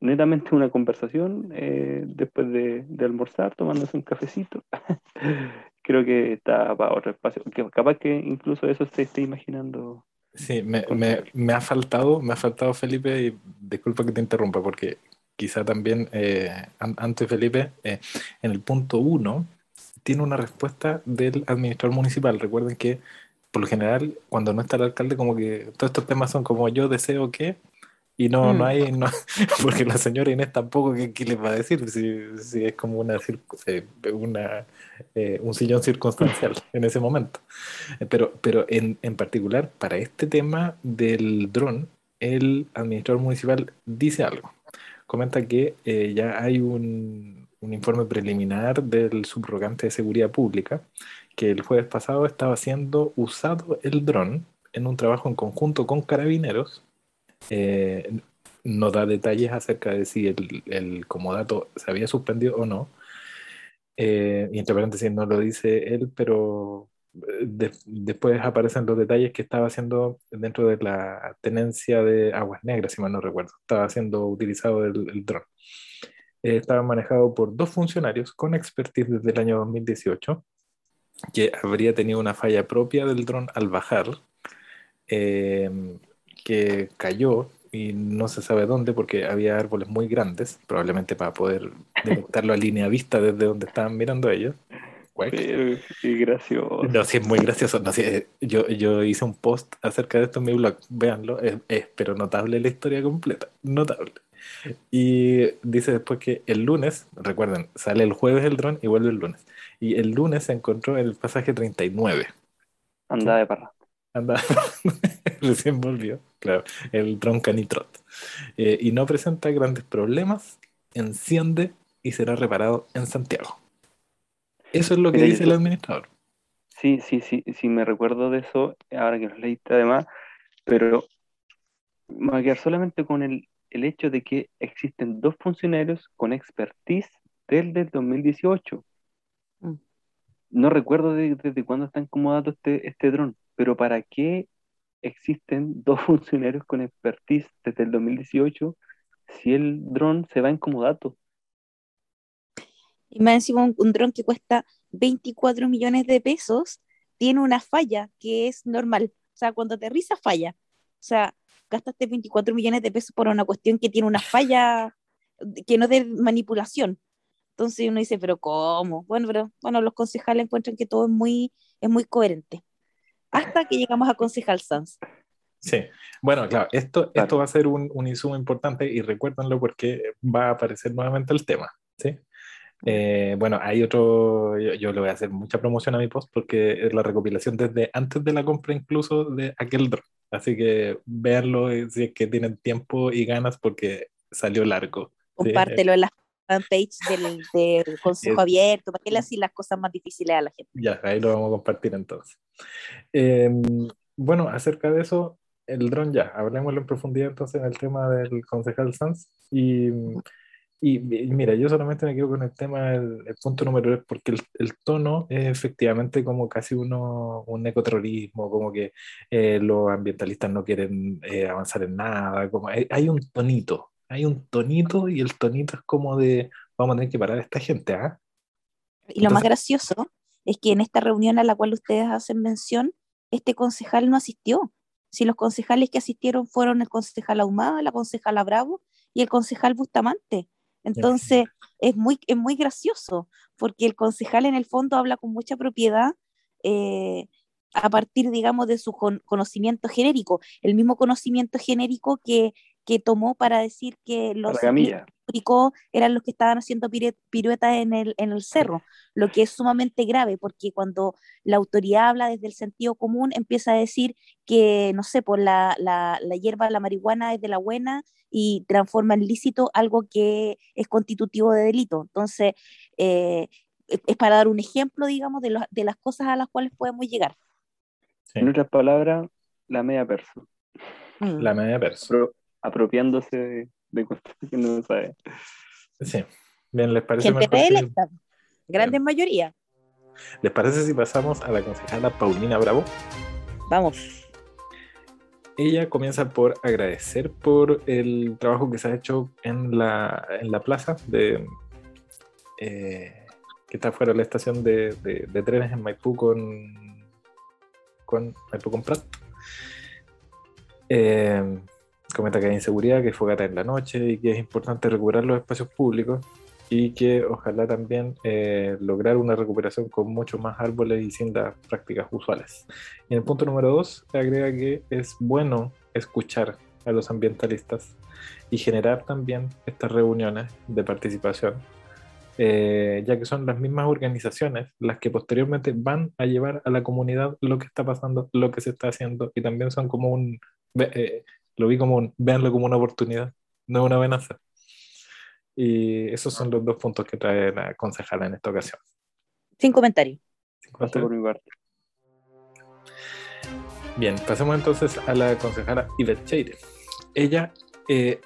netamente una conversación después de, de almorzar, tomándose un cafecito. creo que está para otro espacio. Que capaz que incluso eso se esté imaginando. Sí, me, me, me, ha faltado, me ha faltado Felipe, y disculpa que te interrumpa, porque quizá también eh, antes Felipe, eh, en el punto uno, tiene una respuesta del administrador municipal. Recuerden que por lo general, cuando no está el alcalde, como que todos estos temas son como yo deseo que, y no, no mm. hay, no, porque la señora Inés tampoco, ¿qué, qué les va a decir? Si, si es como una, eh, una eh, un sillón circunstancial en ese momento. Eh, pero, pero en, en particular, para este tema del dron, el administrador municipal dice algo. Comenta que ya hay un, un informe preliminar del subrogante de seguridad pública que el jueves pasado estaba siendo usado el dron en un trabajo en conjunto con carabineros eh, no da detalles acerca de si el, el comodato se había suspendido o no. Eh, y entre paréntesis no lo dice él, pero eh, después aparecen los detalles que estaba haciendo dentro de la tenencia de Aguas Negras, si mal no recuerdo. Estaba siendo utilizado el, el dron. Eh, estaba manejado por dos funcionarios con expertise desde el año 2018, que habría tenido una falla propia del dron al bajar, que cayó y no se sabe dónde porque había árboles muy grandes, probablemente para poder detectarlo a línea vista desde donde estaban mirando ellos. Qué gracioso. No, sí, es muy gracioso. No, sí, yo, yo hice un post acerca de esto en mi blog, véanlo, es, pero notable la historia completa, notable. Y dice después que el lunes, recuerden, sale el jueves el dron y vuelve el lunes. Y el lunes se encontró el pasaje 39. Anda de parra. Anda, recién volvió, claro, el dron canitrot. Eh, y no presenta grandes problemas, enciende y será reparado en Santiago. Eso es lo que dice el administrador. Sí, sí, sí, sí, me recuerdo de eso, ahora que lo leíste además, pero me voy a quedar solamente con el, el hecho de que existen dos funcionarios con expertise desde el 2018. Mm. No recuerdo desde cuándo está incomodado este, este dron, pero ¿para qué existen dos funcionarios con expertise desde el 2018 si el dron se va en comodato? Y más encima un, dron que cuesta 24 millones de pesos tiene una falla que es normal. O sea, cuando aterriza falla. O sea, gastaste 24 millones de pesos por una cuestión que tiene una falla que no de manipulación. Entonces uno dice, pero ¿cómo? Bueno, pero bueno, los concejales encuentran que todo es muy, es muy coherente hasta que llegamos a Concejal Sanz. Sí, bueno, claro, esto, esto va a ser un, un, insumo importante y recuérdenlo porque va a aparecer nuevamente el tema, ¿sí? Eh, bueno, hay otro, yo, le voy a hacer mucha promoción a mi post porque es la recopilación desde antes de la compra incluso de aquel drone, así que veanlo si es que tienen tiempo y ganas porque salió largo. Compártelo en la fanpage del, del Consejo Abierto, para que le hacen las cosas más difíciles a la gente. Ya, ahí lo vamos a compartir entonces. Em, bueno, acerca de eso, el dron ya, hablemoslo en profundidad entonces en el tema del concejal Sanz. Y, y, mira, yo solamente me quedo con el tema, el, punto número 3, porque el, el, tono es efectivamente como casi uno, un ecoterrorismo, como que eh, los ambientalistas no quieren eh, avanzar en nada, como hay, hay, un tonito, hay un tonito y el tonito es como de, vamos a tener que parar a esta gente, ¿ah? Y lo más gracioso es que en esta reunión a la cual ustedes hacen mención, este concejal no asistió. Si los concejales que asistieron fueron el concejal Ahumada, la concejala Bravo y el concejal Bustamante. Entonces, es muy, es muy gracioso, porque el concejal en el fondo habla con mucha propiedad eh, a partir, digamos, de su conocimiento genérico, el mismo conocimiento genérico que que tomó para decir que los públicos eran los que estaban haciendo piruetas en el, en el cerro, lo que es sumamente grave, porque cuando la autoridad habla desde el sentido común, empieza a decir que, no sé, por la, la, la hierba, la marihuana es de la buena y transforma en lícito algo que es constitutivo de delito. Entonces, eh, es para dar un ejemplo, digamos, de, de las cosas a las cuales podemos llegar. En otras palabras, la media perso. La media perso apropiándose de, cosas que no sabe. Sí. Bien, ¿les parece Gente electa, grande mayoría. ¿Les parece si pasamos a la concejala Paulina Bravo? Vamos. Ella comienza por agradecer por el trabajo que se ha hecho en la, en la plaza de eh, que está fuera de la estación de, de, trenes en Maipú con, con Maipú con Prat. Eh, comenta que hay inseguridad, que fogata en la noche y que es importante recuperar los espacios públicos y que ojalá también eh, lograr una recuperación con muchos más árboles y sin las prácticas usuales. Y en el punto número dos, agrega que es bueno escuchar a los ambientalistas y generar también estas reuniones de participación, eh, ya que son las mismas organizaciones las que posteriormente van a llevar a la comunidad lo que está pasando, lo que se está haciendo y también son como un... Eh, lo vi como un, véanlo como una oportunidad, no una amenaza. Y esos son los dos puntos que trae la concejala en esta ocasión. Sin comentario. Sin comentario. Bien, pasemos entonces a la concejala Yvette Cheire. Ella, eh,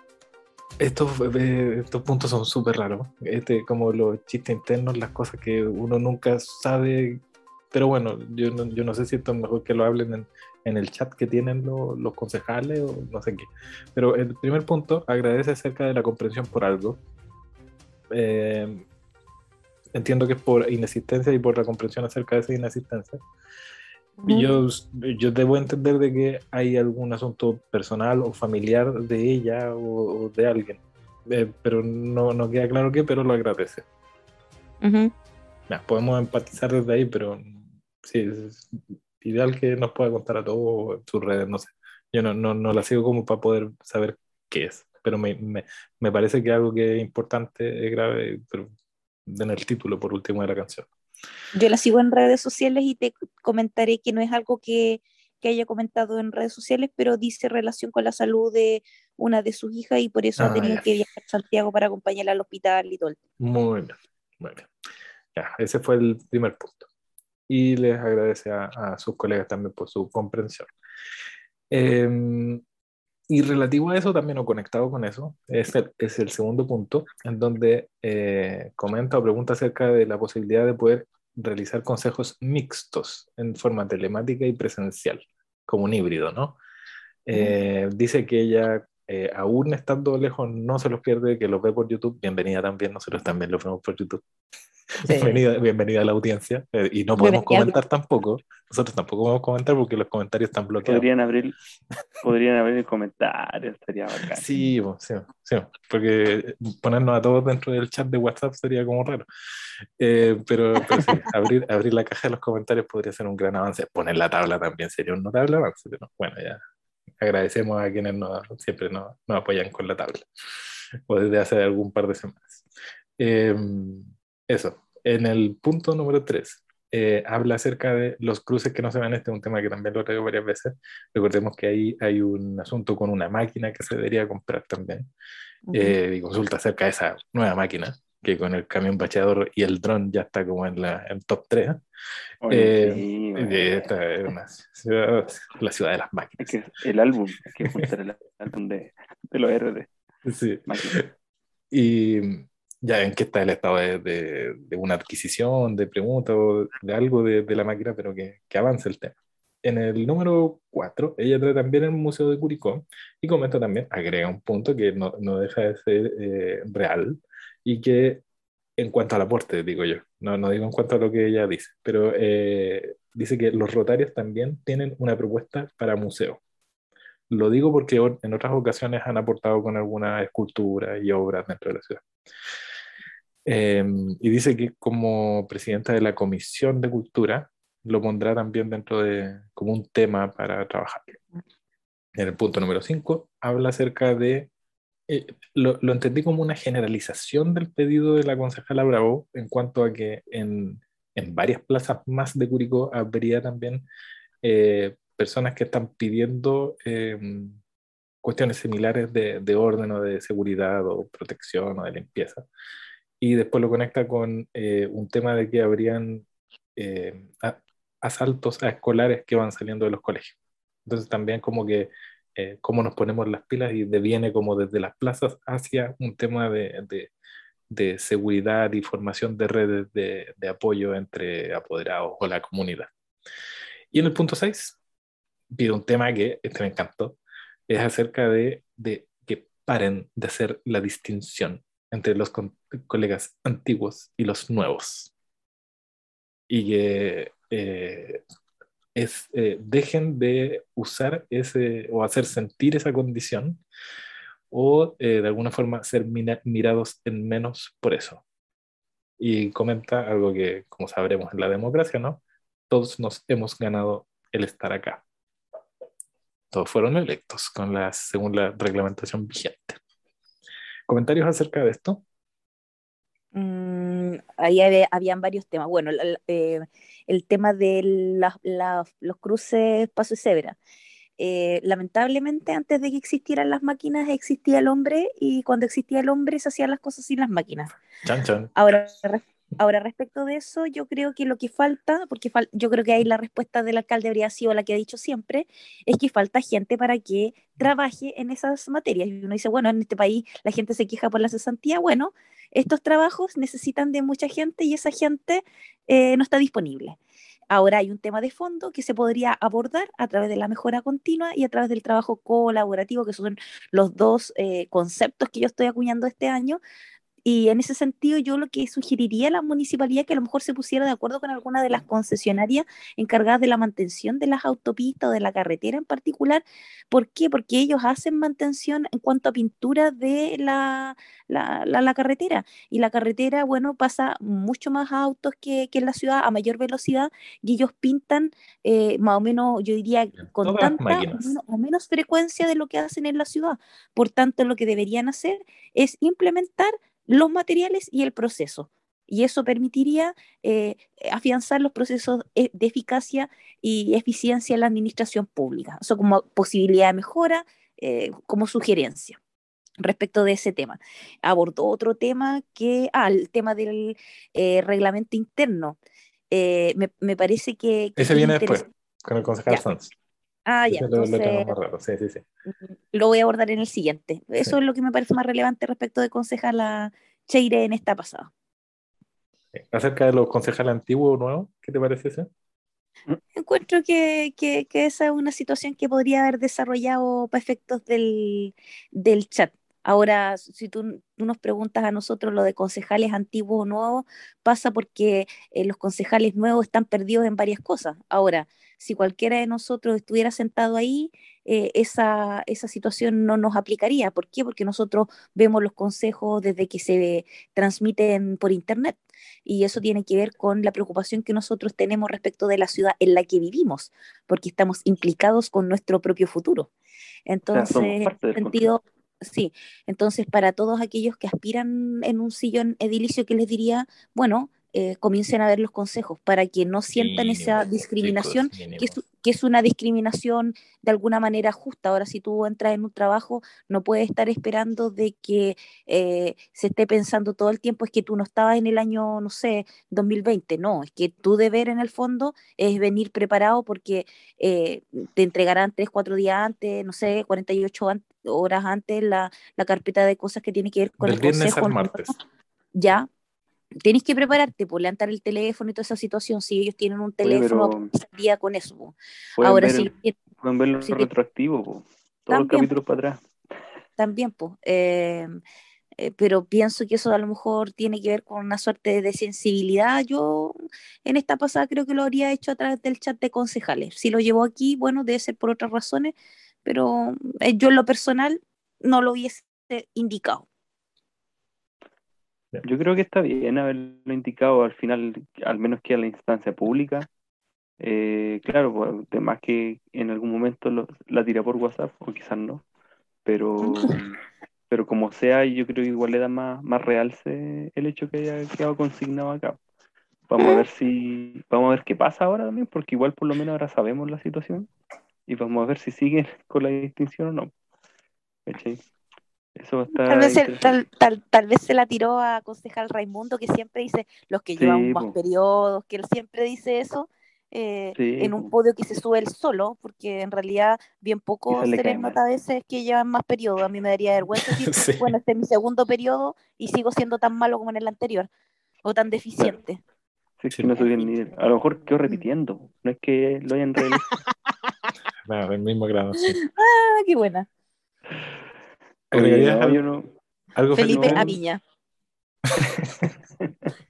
Estos, eh, estos puntos son súper raros. Este, como los chistes internos, las cosas que uno nunca sabe. Pero bueno, yo no, yo no sé si esto es mejor que lo hablen en, en el chat que tienen los concejales o no sé qué. Pero el primer punto, agradece acerca de la comprensión por algo. Eh, entiendo que es por inexistencia y por la comprensión acerca de esa inexistencia. Y yo, yo debo entender de que hay algún asunto personal o familiar de ella o, de alguien, eh, pero no, no, queda claro qué, pero lo agradece. podemos empatizar desde ahí, pero sí, ideal que nos pueda contar a todos sus redes, no sé. Yo no, no, no la sigo como para poder saber qué es, pero me, me, me parece que algo que es importante, es grave, pero en el título por último de la canción. Yo la sigo en redes sociales y te comentaré que no es algo que, que, haya comentado en redes sociales, pero dice relación con la salud de una de sus hijas y por eso ha ah, tenido que viajar a Santiago para acompañarla al hospital y todo. Muy bien, muy bien. Ya, ese fue el primer punto. Y les agradece a, a sus colegas también por su comprensión. Eh, y relativo a eso, también o conectado con eso, es el, es el segundo punto, en donde eh, comenta o pregunta acerca de la posibilidad de poder realizar consejos mixtos en forma telemática y presencial, como un híbrido, ¿no? Eh, dice que ella, eh, aún estando lejos, no se los pierde, que los ve por YouTube. Bienvenida también, nosotros también los vemos por YouTube. Bienvenida, bienvenida a la audiencia. Eh, y no podemos comentar tampoco. Nosotros tampoco podemos comentar porque los comentarios están bloqueados. Podrían abrir, podrían abrir comentarios, estaría bacán. Sí, sí, sí, porque ponernos a todos dentro del chat de WhatsApp sería como raro. Eh, pero, pero sí, abrir, abrir la caja de los comentarios podría ser un gran avance. Poner la tabla también sería un notable avance. Pero bueno, ya agradecemos a quienes nos, siempre nos, nos apoyan con la tabla. O desde hace algún par de semanas. Eh, eso, en el punto número 3, eh, habla acerca de los cruces que no se ven. Este es un tema que también lo traigo varias veces. Recordemos que ahí hay un asunto con una máquina que se debería comprar también. Eh, y consulta acerca de esa nueva máquina, que con el camión bacheador y el dron ya está como en la en top 3. Eh, esta es una ciudad, la ciudad de las máquinas. el álbum, hay que juntar el álbum de, de los RD. Sí. Y ya en qué está el estado de, de, una adquisición, de pregunta o de algo de, de la máquina, pero que, que, avance el tema. En el número 4, ella trae también el Museo de Curicó y comenta también, agrega un punto que no, no deja de ser eh, real y que en cuanto al aporte, digo yo, no, no digo en cuanto a lo que ella dice, pero eh, dice que los rotarios también tienen una propuesta para museo. Lo digo porque en otras ocasiones han aportado con alguna escultura y obras dentro de la ciudad. Em, y dice que como presidenta de la Comisión de Cultura lo pondrá también dentro de como un tema para trabajar. En el punto número 5 habla acerca de, eh, lo, lo, entendí como una generalización del pedido de la concejala Bravo en cuanto a que en, en varias plazas más de Curicó habría también eh, personas que están pidiendo em, cuestiones similares de, de orden o de seguridad o protección o de limpieza y después lo conecta con eh, un tema de que habrían eh, asaltos a escolares que van saliendo de los colegios. Entonces también como que eh, cómo nos ponemos las pilas y deviene como desde las plazas hacia un tema de, de, de seguridad y formación de redes de, de, apoyo entre apoderados o la comunidad. Y en el punto 6, pide un tema que este me encantó, es acerca de, de que paren de hacer la distinción entre los colegas antiguos y los nuevos. Y que eh, es, eh, dejen de usar ese o hacer sentir esa condición o eh, de alguna forma ser mirados en menos por eso. Y comenta algo que, como sabremos en la democracia, ¿no? Todos nos hemos ganado el estar acá. Todos fueron electos con la, según la reglamentación vigente. ¿Comentarios acerca de esto? Mm, ahí había, habían varios temas. Bueno, eh, el tema de los cruces paso y cebra. Eh, lamentablemente, antes de que existieran las máquinas, existía el hombre y cuando existía el hombre se hacían las cosas sin las máquinas. Chan, chan. Ahora, Ahora, respecto de eso, yo creo que lo que falta, porque yo creo que ahí la respuesta del alcalde habría sido la que ha dicho siempre, es que falta gente para que trabaje en esas materias. Y uno dice, bueno, en este país la gente se queja por la cesantía. Bueno, estos trabajos necesitan de mucha gente y esa gente eh, no está disponible. Ahora hay un tema de fondo que se podría abordar a través de la mejora continua y a través del trabajo colaborativo, que son los dos eh, conceptos que yo estoy acuñando este año, y en ese sentido, yo lo que sugeriría a la municipalidad que a lo mejor se pusiera de acuerdo con alguna de las concesionarias encargadas de la mantención de las autopistas o de la carretera en particular. ¿Por qué? Porque ellos hacen mantención en cuanto a pintura de la, la, la, carretera. Y la carretera, bueno, pasa mucho más autos que, que, en la ciudad a mayor velocidad y ellos pintan eh, más o menos, yo diría, con tanta o menos frecuencia de lo que hacen en la ciudad. Por tanto, lo que deberían hacer es implementar los materiales y el proceso. Y eso permitiría eh, afianzar los procesos e, de eficacia y eficiencia en la administración pública. Eso como posibilidad de mejora, eh, como sugerencia respecto de ese tema. Abordó otro tema que, ah, el tema del eh, reglamento interno. Me, parece que... ese viene después, con el concejal Sanz. Ah, ya. Lo, lo, voy a abordar en el siguiente. Eso es lo que me parece más relevante respecto de concejala Cheire en esta pasada. Acerca de los concejales antiguos o nuevos, ¿qué te parece eso? Encuentro que, que, que, esa es una situación que podría haber desarrollado para efectos del, del chat. Ahora, si tú, nos preguntas a nosotros lo de concejales antiguos o nuevos, pasa porque eh, los concejales nuevos están perdidos en varias cosas. Ahora, si cualquiera de nosotros estuviera sentado ahí, eh, esa, esa situación no nos aplicaría. ¿Por qué? Porque nosotros vemos los consejos desde que se transmiten por Internet. Y eso tiene que ver con la preocupación que nosotros tenemos respecto de la ciudad en la que vivimos, porque estamos implicados con nuestro propio futuro. Entonces, en ese sentido, Sí, entonces para todos aquellos que aspiran en un sillón edilicio, que les diría, bueno, eh, comiencen a ver los consejos para que no sientan esa discriminación, que, es, una discriminación de alguna manera justa. Ahora, si tú entras en un trabajo, no puedes estar esperando de que eh, se esté pensando todo el tiempo, es que tú no estabas en el año, no sé, 2020. No, es que tu deber en el fondo es venir preparado porque eh, te entregarán tres, cuatro días antes, no sé, 48 horas antes la, la carpeta de cosas que tiene que ver con el consejo. martes. Ya, Tienes que prepararte, por levantar el teléfono y toda esa situación. Si ellos tienen un teléfono, día con eso. Ahora sí. pueden verlo retroactivo, todos los capítulos para atrás. También, pues. pero pienso que eso a lo mejor tiene que ver con una suerte de sensibilidad. Yo en esta pasada creo que lo habría hecho a través del chat de concejales. Si lo llevo aquí, bueno, debe ser por otras razones, pero eh, yo en lo personal no lo hubiese indicado. Yo creo que está bien haberlo indicado al final, al menos que a la instancia pública. Eh, claro, pues, más que en algún momento la tira por WhatsApp, o quizás no, pero, pero como sea, yo creo que igual le da más, más realce el hecho que haya quedado consignado acá. Vamos a ver si, vamos a ver qué pasa ahora también, porque igual por lo menos ahora sabemos la situación y vamos a ver si siguen con la distinción o no. Tal, vez se, tal, vez se la tiró a concejal Raimundo, que siempre dice los que llevan más periodos, que él siempre dice eso, eh, en un podio que se sube él solo, porque en realidad bien poco se les nota a veces que llevan más periodos. A mí me daría vergüenza decir, bueno, este es mi segundo periodo y sigo siendo tan malo como en el anterior, o tan deficiente. Sí, no ni A lo mejor quedo repitiendo, no es que lo hayan realizado. no, del mismo grado, Ah, qué buena. Felipe Aviña.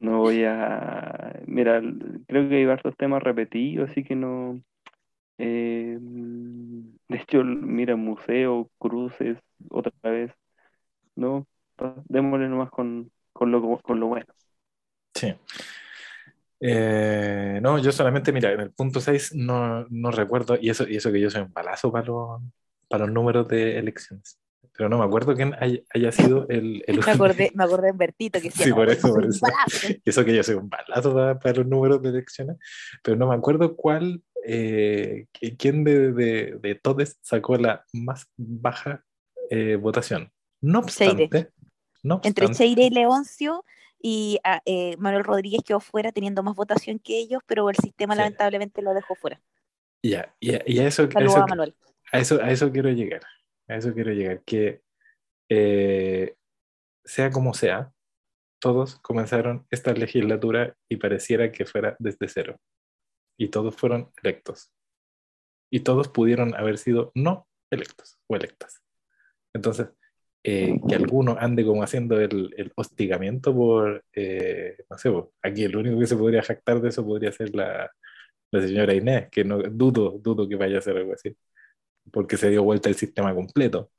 no voy a. Mira, creo que hay varios temas repetidos, así que no. Eh, de hecho, mira, museo, cruces, otra vez. No, démosle nomás con, con, lo, con lo bueno. Sí. Eh, no, yo solamente, mira, en el punto 6 no, no, recuerdo, y eso, y eso que yo soy un balazo para los, para los números de elecciones. Pero no me acuerdo quién haya, sido el, el... Me acordé, me acordé en Bertito que Sí, por eso, por eso. Eso que yo soy un balazo para, los números de elecciones. Pero no me acuerdo cuál, eh, quién de, de, de, todos sacó la más baja eh, votación. No obstante, No Entre obstante, Cheire y Leoncio y ah, eh, Manuel Rodríguez quedó fuera teniendo más votación que ellos, pero el sistema Sí. lamentablemente lo dejó fuera. ya, y a, y a eso, Saludos a Manuel. A eso, a eso quiero llegar. A eso quiero llegar. Que eh, sea como sea, todos comenzaron esta legislatura y pareciera que fuera desde cero. Y todos fueron electos. Y todos pudieron haber sido no electos o electas. Entonces, eh, que alguno ande como haciendo el, el hostigamiento por, eh, no sé, aquí el único que se podría jactar de eso podría ser la, la señora Inés, que no dudo, dudo que vaya a hacer algo así, porque se dio vuelta el sistema completo.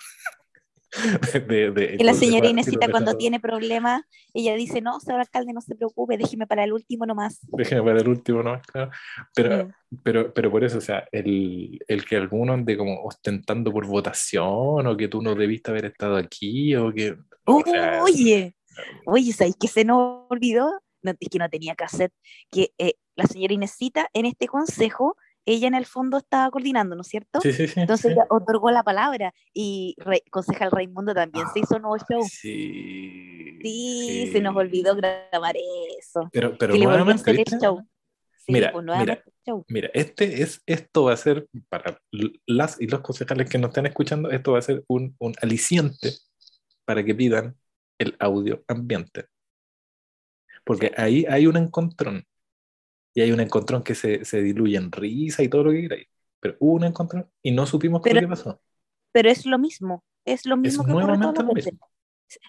de, de- Y la señora Inesita cuando tiene problemas, ella dice, no, señor alcalde, no se preocupe, déjeme para el último nomás. Déjeme para el último, ¿no? Claro. Pero, Mm. pero, pero por eso, o sea, el, el que alguno ande como ostentando por votación o que tú no debiste haber estado aquí o que... o sea, Oye, oye, ¿sabéis que se nos olvidó? No, es que no tenía cassette, que eh, la señora Inesita en este consejo, ella en el fondo estaba coordinando, ¿no es cierto? sí, sí, sí. Entonces ella otorgó la palabra y Re- concejal Raimundo también se hizo nuevo show. Sí. Sí, se nos olvidó grabar eso. Pero, pero nuevamente, show. Sí, Mira, pues mira. show. Mira, este es, esto va a ser, para las y los concejales que nos están escuchando, esto va a ser un, un aliciente para que pidan el audio ambiente. Porque ahí hay un encontrón. Y hay un encontrón que se, se diluye en risa y todo lo que queráis. Pero hubo un encontrón y no supimos qué Pero- qué pasó. Pero es lo mismo, es lo mismo que ocurre nuevamente lo mismo.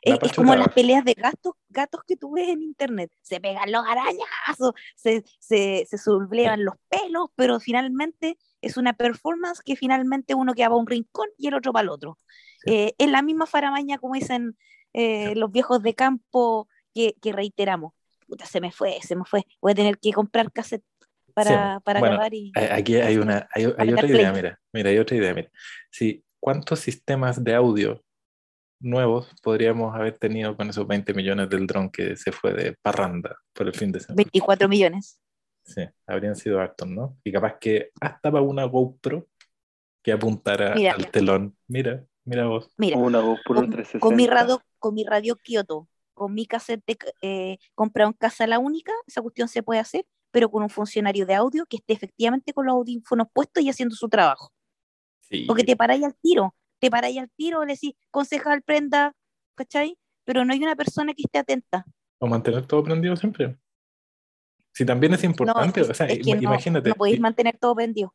Es, es como las peleas de gatos, gatos que tú ves en internet. Se pegan los arañazos, se, se, se sublevan los pelos, pero finalmente es una performance que finalmente uno queda para un rincón y el otro para el otro. Sí. Eh, es la misma faramaña como dicen eh, los viejos de campo que, que reiteramos. Puta, se me fue, se me fue. Voy a tener que comprar cassette para, Sí, para bueno, grabar y... Aquí hay una, hay, otra idea, mira, mira, hay otra idea, mira. Sí, ¿cuántos sistemas de audio nuevos podríamos haber tenido con esos 20 millones del dron que se fue de parranda por el fin de semana? 24 millones. Sí, habrían sido hartos, ¿no? Y capaz que hasta para una GoPro que apuntara Mira. al telón. Mira, mira vos. Mira, O una GoPro con, 360. con mi radio, con mi radio Kyoto, con mi cassette de, eh, comprado en casa la única, esa cuestión se puede hacer, pero con un funcionario de audio que esté efectivamente con los audífonos puestos y haciendo su trabajo. Sí, Porque te paráis al tiro, te paráis al tiro, le decís, concejal, prenda, ¿cachai? Pero no hay una persona que esté atenta. o mantener todo prendido siempre. Si también es No, importante, es, o sea, es que ima- no, imagínate. no podéis mantener todo prendido.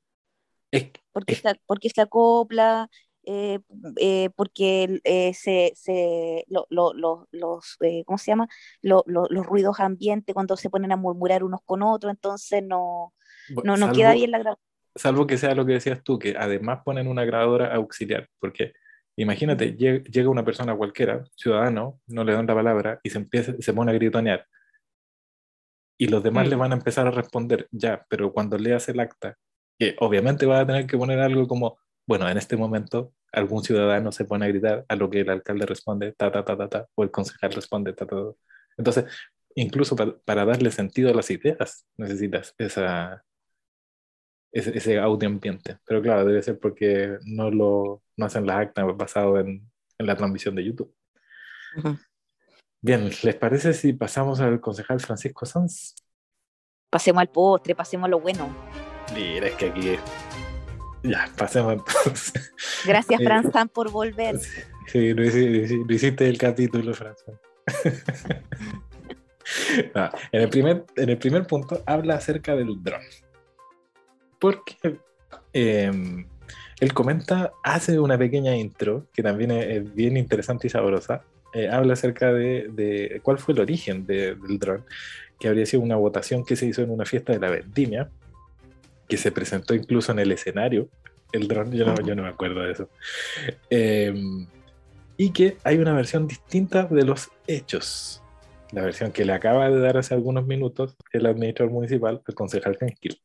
es- porque, Es- se, porque se acopla, eh, eh, porque eh, se, se, lo- lo- lo- los, eh, ¿cómo se llama? Lo- lo- los ruidos ambientes cuando se ponen a murmurar unos con otros, entonces no, bu- no, no salvo- queda bien la grabación. salvo que sea lo que decías tú, que además ponen una grabadora auxiliar, porque imagínate, lle- llega una persona cualquiera, ciudadano, no le dan la palabra y se empieza, se pone a gritonear. Y los demás Mm. le van a empezar a responder, ya, pero cuando leas el acta, que obviamente va a tener que poner algo como, bueno, en este momento algún ciudadano se pone a gritar, a lo que el alcalde responde, ta, ta, ta, ta, ta, o el concejal responde, ta, ta, ta. Entonces, incluso pa- para darle sentido a las ideas, necesitas esa, ese, ese audio ambiente. Pero claro, debe ser porque no lo no hacen las actas basado en, en la transmisión de YouTube. Bien, ¿les parece si pasamos al concejal Francisco Sanz? Pasemos al postre, pasemos a lo bueno. Mira, es que aquí. Ya, pasemos entonces. Gracias, Eh, Fran San, por volver. Sí, lo hiciste, lo hiciste el capítulo, François. No, en, el primer, en el primer punto habla acerca del dron. Porque eh, él comenta, hace una pequeña intro, que también es, es bien interesante y sabrosa. eh, habla acerca de, de cuál fue el origen de- del dron, que habría sido una votación que se hizo en una fiesta de la vendimia, que se presentó incluso en el escenario. El dron, yo no, yo no me acuerdo de eso. Eh, y que hay una versión distinta de los hechos. La versión que le acaba de dar hace algunos minutos el administrador municipal, el concejal Genquil.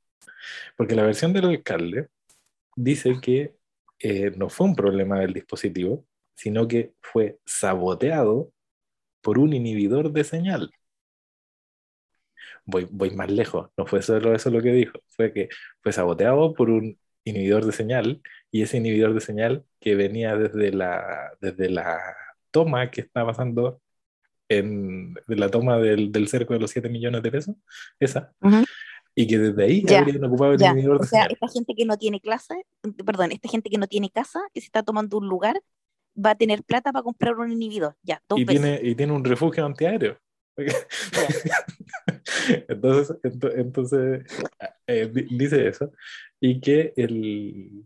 Porque la versión del alcalde dice que eh, no fue un problema del dispositivo, sino que fue saboteado por un inhibidor de señal. Voy, voy más lejos, no fue solo eso lo que dijo, fue que fue saboteado por un inhibidor de señal y ese inhibidor de señal que venía desde la, desde la toma que está pasando en, de la toma del, del cerco de los 7 millones de pesos, esa, Ujú. y que desde ahí Ya, habrían ocupado el Ya, inhibidor o de sea, señal. esta gente que no tiene clase, perdón, esta gente que no tiene casa, que se está tomando un lugar, va a tener plata para comprar un inhibidor. Ya, dos y veces. tiene, y tiene un refugio antiaéreo. entonces, ento- entonces eh, di- dice eso. Y que, el,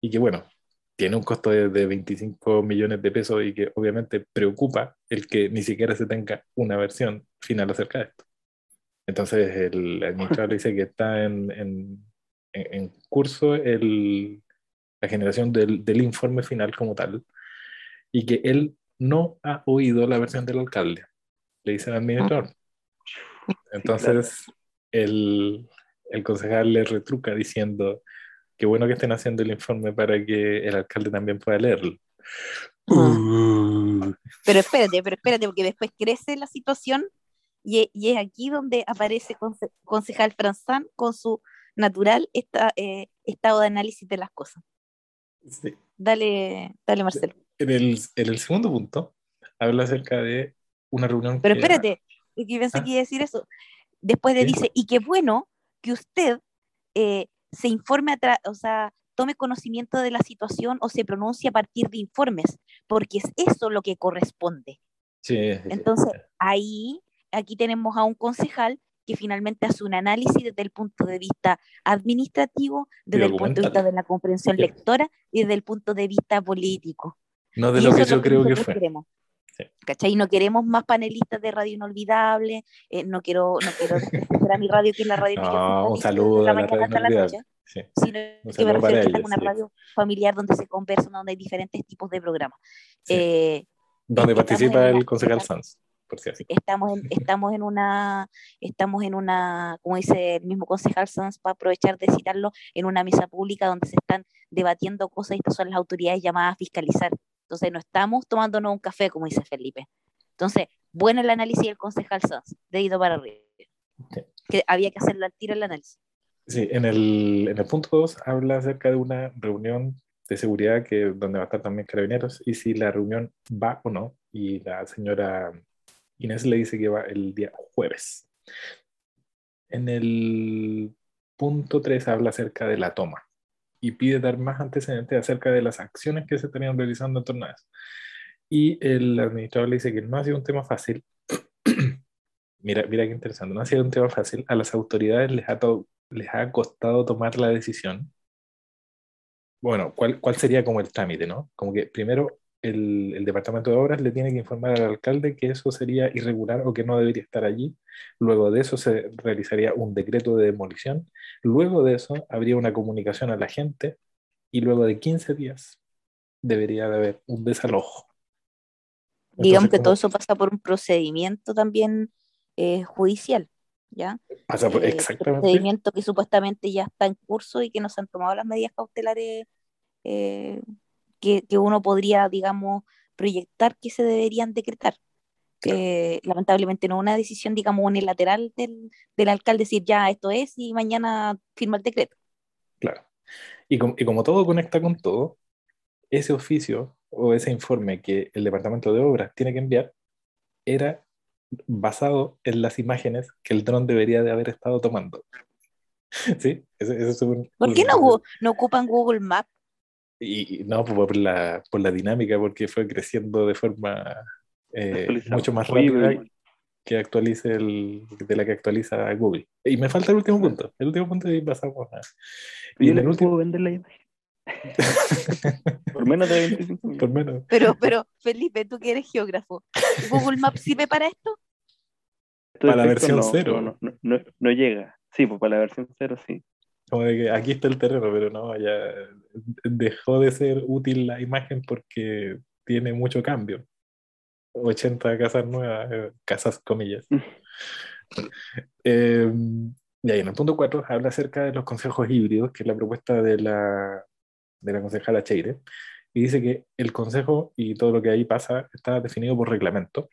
y que, bueno, tiene un costo de, de 25 millones de pesos y que obviamente preocupa el que ni siquiera se tenga una versión final acerca de esto. Entonces, el administrador dice que está en, en- en curso el, la generación del, del informe final como tal y que él no ha oído la versión del alcalde, le dice al administrador. Entonces, el, el concejal le retruca diciendo que bueno que estén haciendo el informe para que el alcalde también pueda leerlo. Uh, Pero espérate, pero espérate, porque después crece la situación y, e- y es aquí donde aparece conce- concejal Franzán con su natural esta- eh, estado de análisis de las cosas. sí. Dale, dale, Marcelo. En el, en el segundo punto, habla acerca de una reunión Pero que- espérate, que pensé Ah. que iba a decir eso. Después le ¿Qué? dice, y qué bueno que usted eh, se informe, a o sea, tome conocimiento de la situación o se pronuncie a partir de informes, porque es eso lo que corresponde. Sí. Entonces, ahí, aquí tenemos a un concejal que finalmente hace un análisis desde el punto de vista administrativo, desde el punto de vista de la comprensión lectora y desde el punto de vista político. no de Y lo que yo creo que nosotros fue. queremos. Sí. ¿Cachai? No queremos más panelistas de Radio Inolvidable, eh, no quiero, no quiero a mi radio, que es la radio que yo No, un saludo desde a la la mañana radio hasta la inolvidable. noche, Sí. sino Un que me refiero a que una sí. radio familiar donde se conversan, donde hay diferentes tipos de programas. Eh, Donde participa el concejal Sanz, por cierto. estamos en, estamos en una, estamos en una, como dice el mismo concejal Sanz, para aprovechar de citarlo, en una mesa pública donde se están debatiendo cosas y estas son las autoridades llamadas a fiscalizar. Entonces no estamos tomándonos un café, como dice Felipe. Entonces, bueno el análisis del concejal Sanz, dedito para arriba. Que había que hacerlo al tiro el análisis. Sí, en el, en el punto 2 habla acerca de una reunión de seguridad que, donde va a estar también carabineros y si la reunión va o no. Y la señora Inés le dice que va el día jueves. En el punto 3 habla acerca de la toma y pide dar más antecedentes acerca de las acciones que se estarían realizando en torno a eso. Y el administrador le dice que no ha sido un tema fácil. mira, mira qué interesante, no ha sido un tema fácil. A las autoridades les ha, les ha costado tomar la decisión. Bueno, ¿cuál, cuál sería como el trámite, no? Como que primero el, el Departamento de Obras le tiene que informar al alcalde que eso sería irregular o que no debería estar allí. Luego de eso se realizaría un decreto de demolición. Luego de eso habría una comunicación a la gente y luego de 15 días debería de haber un desalojo. Digamos que todo ¿cómo eso pasa por un procedimiento también eh, judicial, ¿ya? pasa por- eh, exactamente. procedimiento que supuestamente ya está en curso y que no se han tomado las medidas cautelares eh, que, que uno podría, digamos, proyectar que se deberían decretar. Eh, lamentablemente no una decisión, digamos, unilateral del, del alcalde decir ya esto es y mañana firma el decreto. Claro. Y, com- y como todo conecta con todo, ese oficio o ese informe que el Departamento de Obras tiene que enviar era basado en las imágenes que el dron debería de haber estado tomando. ¿Sí? Ese, ese es un- ¿Por qué no, no ocupan Google Maps? Y, y no, pues, por la, por la dinámica, porque fue creciendo de forma eh, mucho más rápida que actualice el, de la que actualiza Google. Y me falta el último punto. El último punto y pasamos a... Y en el último, puedo vender la imagen. Por menos de 25 mil. por menos. Pero, pero, Felipe, tú que eres geógrafo, ¿Google Maps sirve para esto? Para la versión no, cero. No, no, no, no llega. Sí, pues para la versión cero sí. Como de que aquí está el terreno, pero no, ya dejó de ser útil la imagen porque tiene mucho cambio. 80 casas nuevas, eh, casas comillas. Mm. Eh, y ahí en el punto 4 habla acerca de los consejos híbridos, que es la propuesta de la, de la concejala Cheire, y dice que el consejo y todo lo que ahí pasa está definido por reglamento.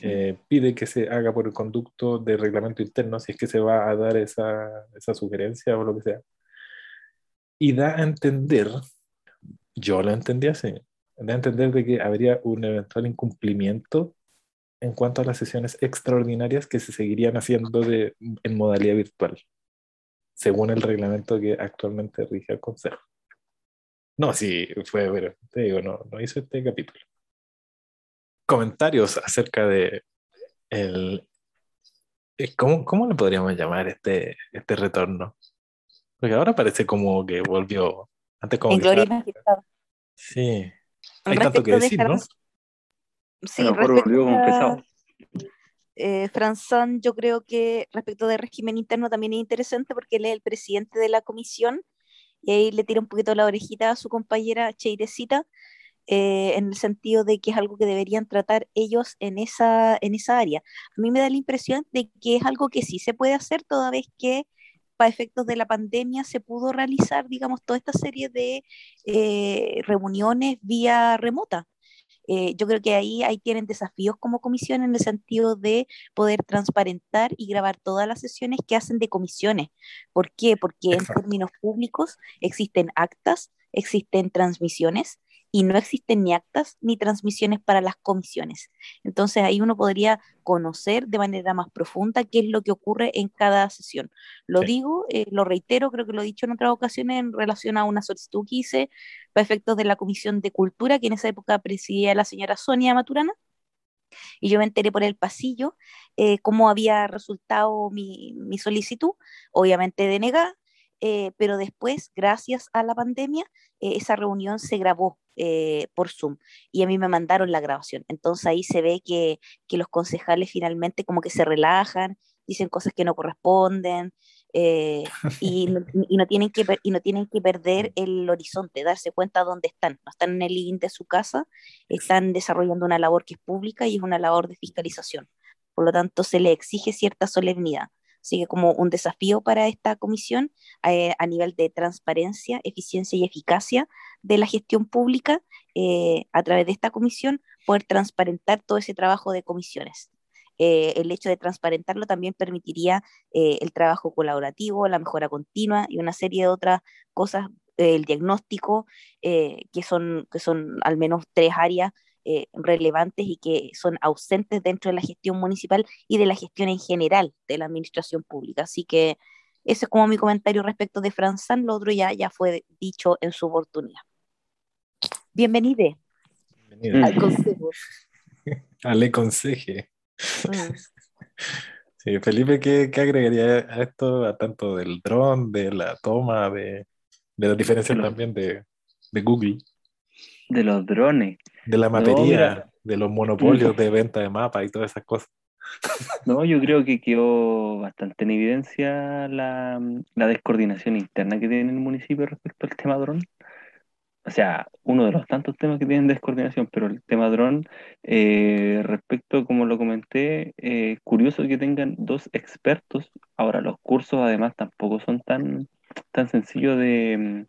Eh, pide que se haga por el conducto de reglamento interno si es que se va a dar esa, esa sugerencia o lo que sea. Y da a entender, yo lo entendí así, da a entender de que habría un eventual incumplimiento en cuanto a las sesiones extraordinarias que se seguirían haciendo de, en modalidad virtual, según el reglamento que actualmente rige el Consejo. No, sí, fue, pero te digo, no, no hizo este capítulo. Comentarios acerca de el, eh, ¿cómo, ¿cómo le podríamos llamar este, este retorno? Porque ahora parece como que volvió antes como En que gloria estaba- imaginada. Sí, hay tanto que de decir, ¿no? Franz- Sí, volvió como pesado. eh, Franzón, yo creo que respecto del régimen interno también es interesante porque él es el presidente de la comisión y ahí le tira un poquito la orejita a su compañera Cheirecita eh, en el sentido de que es algo que deberían tratar ellos en esa, en esa área. A mí me da la impresión de que es algo que sí se puede hacer toda vez que para efectos de la pandemia se pudo realizar, digamos, toda esta serie de eh, reuniones vía remota. Eh, yo creo que ahí, ahí tienen desafíos como comisión en el sentido de poder transparentar y grabar todas las sesiones que hacen de comisiones. ¿Por qué? Porque en Exacto. términos públicos existen actas, existen transmisiones y no existen ni actas ni transmisiones para las comisiones. Entonces ahí uno podría conocer de manera más profunda qué es lo que ocurre en cada sesión. Lo Sí. digo, eh, lo reitero, creo que lo he dicho en otras ocasiones en relación a una solicitud que hice para efectos de la Comisión de Cultura, que en esa época presidía la señora Sonia Maturana, y yo me enteré por el pasillo eh, cómo había resultado mi, mi solicitud, obviamente denegada, eh, pero después, gracias a la pandemia, eh, esa reunión se grabó eh, por Zoom y a mí me mandaron la grabación. Entonces ahí se ve que, que los concejales finalmente como que se relajan, dicen cosas que no corresponden eh, y, no, y, no tienen que, y no tienen que perder el horizonte, darse cuenta dónde están. No están en el living de su casa, están desarrollando una labor que es pública y es una labor de fiscalización. Por lo tanto, se le exige cierta solemnidad. Así que como un desafío para esta comisión eh, a nivel de transparencia, eficiencia y eficacia de la gestión pública, eh, a través de esta comisión, poder transparentar todo ese trabajo de comisiones. Eh, el hecho de transparentarlo también permitiría el trabajo colaborativo, la mejora continua y una serie de otras cosas, el diagnóstico, que, son, que son al menos tres áreas eh, relevantes y que son ausentes dentro de la gestión municipal y de la gestión en general de la administración pública. Así que ese es como mi comentario respecto de Franzán, lo otro ya, ya fue dicho en su oportunidad. Bienvenide Bienvenido. al consejo. Ale conseje. Mm. Sí, Felipe, ¿qué, qué agregaría a esto, a tanto del dron, de la toma, de, de las diferencias Lo- también de, de Google, De los drones. De la No, mapería, mira. de los monopolios de venta de mapas y todas esas cosas? No, yo creo que quedó bastante en evidencia la, la descoordinación interna que tiene el municipio respecto al tema dron. O sea, uno de los tantos temas que tienen descoordinación, pero el tema dron, eh, respecto, como lo comenté, eh, curioso que tengan dos expertos. Ahora, los cursos además tampoco son tan, tan sencillos de,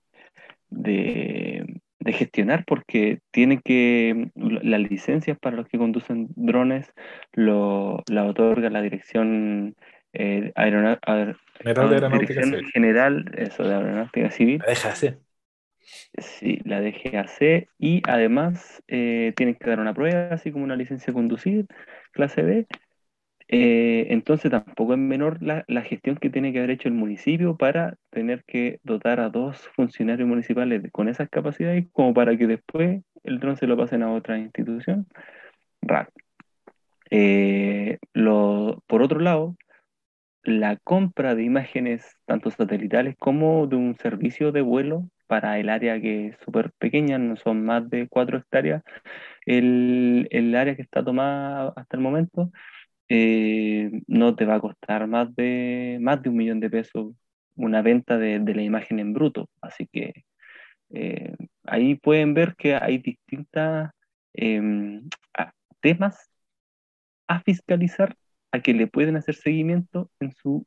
de, de gestionar porque tienen que, las licencias para los que conducen drones lo, la otorga la dirección eh, aerona- aer- General de Aeronáutica Dirección Civil. General eso, de Aeronáutica Civil. La deja así. Sí, la DGAC y además eh, tienen que dar una prueba, así como una licencia de conducir, clase B. Eh, entonces tampoco es menor la, la gestión que tiene que haber hecho el municipio para tener que dotar a dos funcionarios municipales con esas capacidades como para que después el dron se lo pasen a otra institución. Eh, lo- por otro lado, la compra de imágenes tanto satelitales como de un servicio de vuelo para el área que es súper pequeña, no son más de cuatro hectáreas, el, el área que está tomada hasta el momento, eh, no te va a costar más de, más de un millón de pesos una venta de, de la imagen en bruto. Así que eh, ahí pueden ver que hay distintos temas a fiscalizar a que le pueden hacer seguimiento en su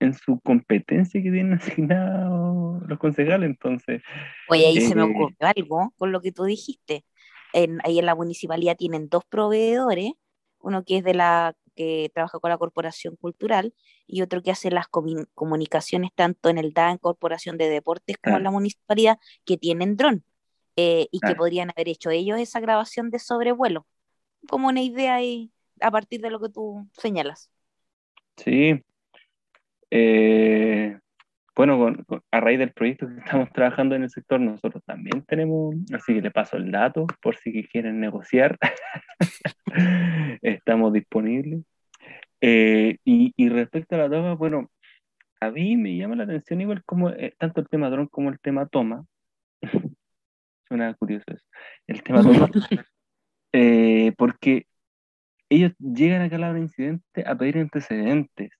en su competencia que tienen asignados los concejales. Entonces, Oye, ahí se me Eh, ocurrió algo con lo que tú dijiste. En, ahí en la municipalidad tienen dos proveedores, uno que es de la que trabaja con la Corporación Cultural y otro que hace las comunicaciones tanto en el DAN, Corporación de Deportes, como en la municipalidad, que tienen dron eh, y que podrían haber hecho ellos esa grabación de sobrevuelo. Como una idea ahí a partir de lo que tú señalas. Sí. Eh, bueno, a raíz del proyecto que estamos trabajando en el sector, nosotros también tenemos, así que le paso el dato por si quieren negociar. estamos disponibles. Eh, y, respecto a la toma, bueno, a mí me llama la atención igual como eh, tanto el tema dron como el tema toma. Suena curioso eso. El tema toma. Eh, porque ellos llegan acá a la incidente a pedir antecedentes.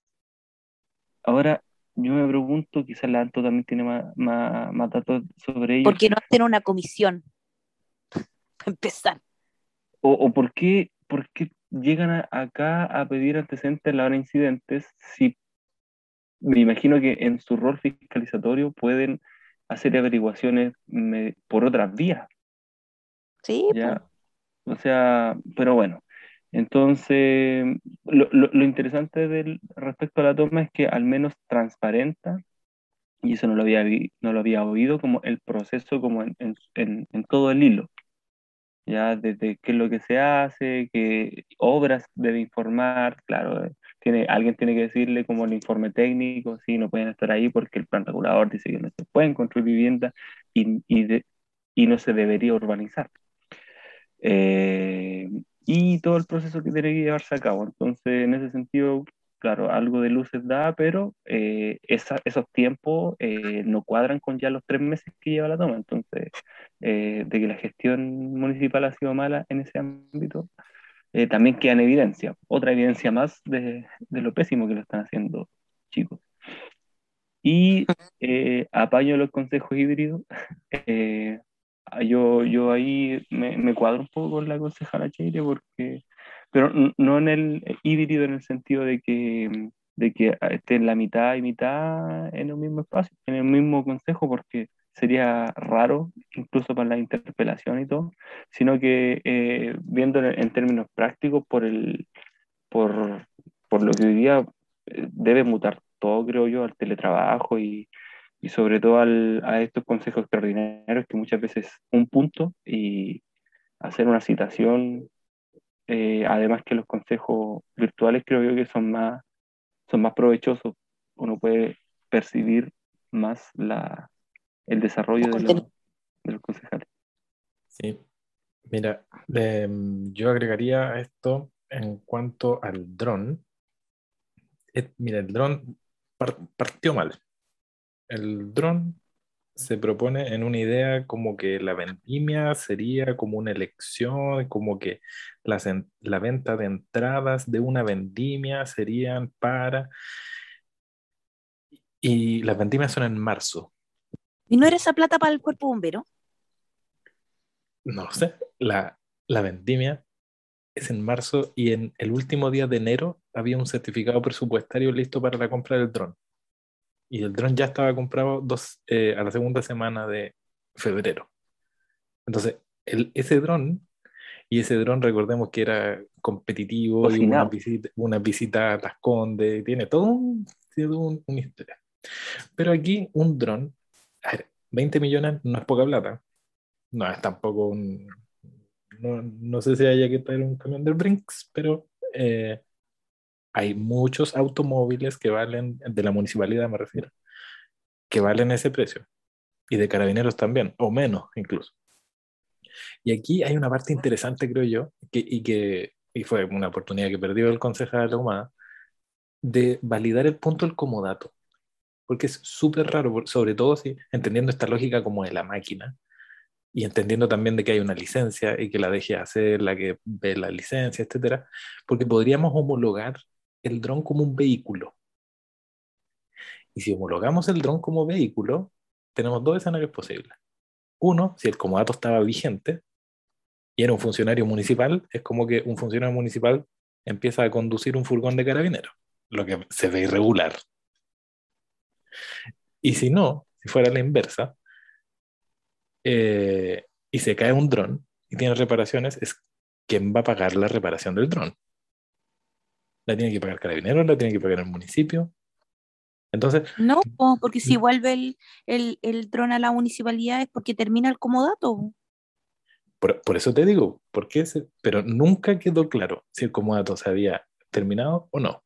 Ahora, yo me pregunto, quizás la ANTO también tiene más, más, datos sobre ello. ¿Por qué no hacen una comisión? Para empezar. O, o por, qué, por qué llegan acá a pedir antecedentes en la hora de incidentes si me imagino que en su rol fiscalizatorio pueden hacer averiguaciones por otras vías. Sí. ¿ya? O sea, pero bueno, entonces, lo, lo, interesante del, respecto a la toma es que al menos transparenta, y eso no lo había, no lo había oído, como el proceso como en, en, en, todo el hilo. Ya desde qué es lo que se hace, qué obras debe informar, claro, tiene, alguien tiene que decirle como el informe técnico, sí, no pueden estar ahí porque el plan regulador dice que no se pueden construir viviendas y, y, y no se debería urbanizar. Eh, y todo el proceso que tiene que llevarse a cabo. Entonces, en ese sentido, claro, algo de luces da, pero eh, esos tiempos eh, no cuadran con ya los tres meses que lleva la toma. Entonces, eh, de que la gestión municipal ha sido mala en ese ámbito, también queda en evidencia. Otra evidencia más de, de, lo pésimo que lo están haciendo, chicos. Y apaño los consejos híbridos. Ah, yo, yo ahí me, me cuadro un poco con la concejala Cheire porque, pero no en el híbrido en el sentido de que, de que esté en la mitad y mitad en el mismo espacio, en el mismo consejo, porque sería raro, incluso para la interpelación y todo, sino que eh, viendo en, términos prácticos por, el, por, por lo que hoy día eh, debe mutar todo, creo yo, al teletrabajo y, y sobre todo a estos consejos extraordinarios que muchas veces un punto y hacer una citación, eh, además que los consejos virtuales creo yo que son más, son más provechosos, uno puede percibir más la, el desarrollo de los, de concejales. Sí, mira, yo agregaría esto en cuanto al dron. Mira, el dron partió mal el dron se propone en una idea como que la vendimia sería como una elección, como que la venta de entradas de una vendimia serían para... Y las vendimias son en marzo. ¿Y no era esa plata para el cuerpo bombero? No sé, la, la vendimia es en marzo y en el último día de enero había un certificado presupuestario listo para la compra del dron y el dron ya estaba comprado dos, eh, a la segunda semana de febrero. Entonces, el, ese dron, y ese dron recordemos que era competitivo, y una visita, una visita a Las Condes, tiene todo un, un, historia. Pero aquí un dron, a ver, 20 millones no es poca plata, no es tampoco un... No, no sé si haya que traer un camión del Brinks, pero eh, hay muchos automóviles que valen, de la municipalidad me refiero, que valen ese precio. Y de carabineros también, o menos incluso. Y aquí hay una parte interesante, creo yo, que, y que y fue una oportunidad que perdió el concejal de la Humada, de validar el punto del comodato. Porque es súper raro, sobre todo si entendiendo esta lógica como de la máquina y entendiendo también de que hay una licencia y que la deje hacer, la que ve la licencia, etcétera, porque podríamos homologar el dron como un vehículo. Y si homologamos el dron como vehículo, tenemos dos escenarios posibles. Uno, si el comodato estaba vigente y era un funcionario municipal, es como que un funcionario municipal empieza a conducir un furgón de carabineros, lo que se ve irregular. Y si no, si fuera la inversa, eh, y se cae un dron y tiene reparaciones, es quien va a pagar la reparación del dron la tiene que pagar Carabineros, la tiene que pagar el municipio. Entonces. No, porque si vuelve el, el, dron a la municipalidad es porque termina el comodato. por, por, eso te digo, ¿por qué se, pero nunca quedó claro si el comodato se había terminado o no.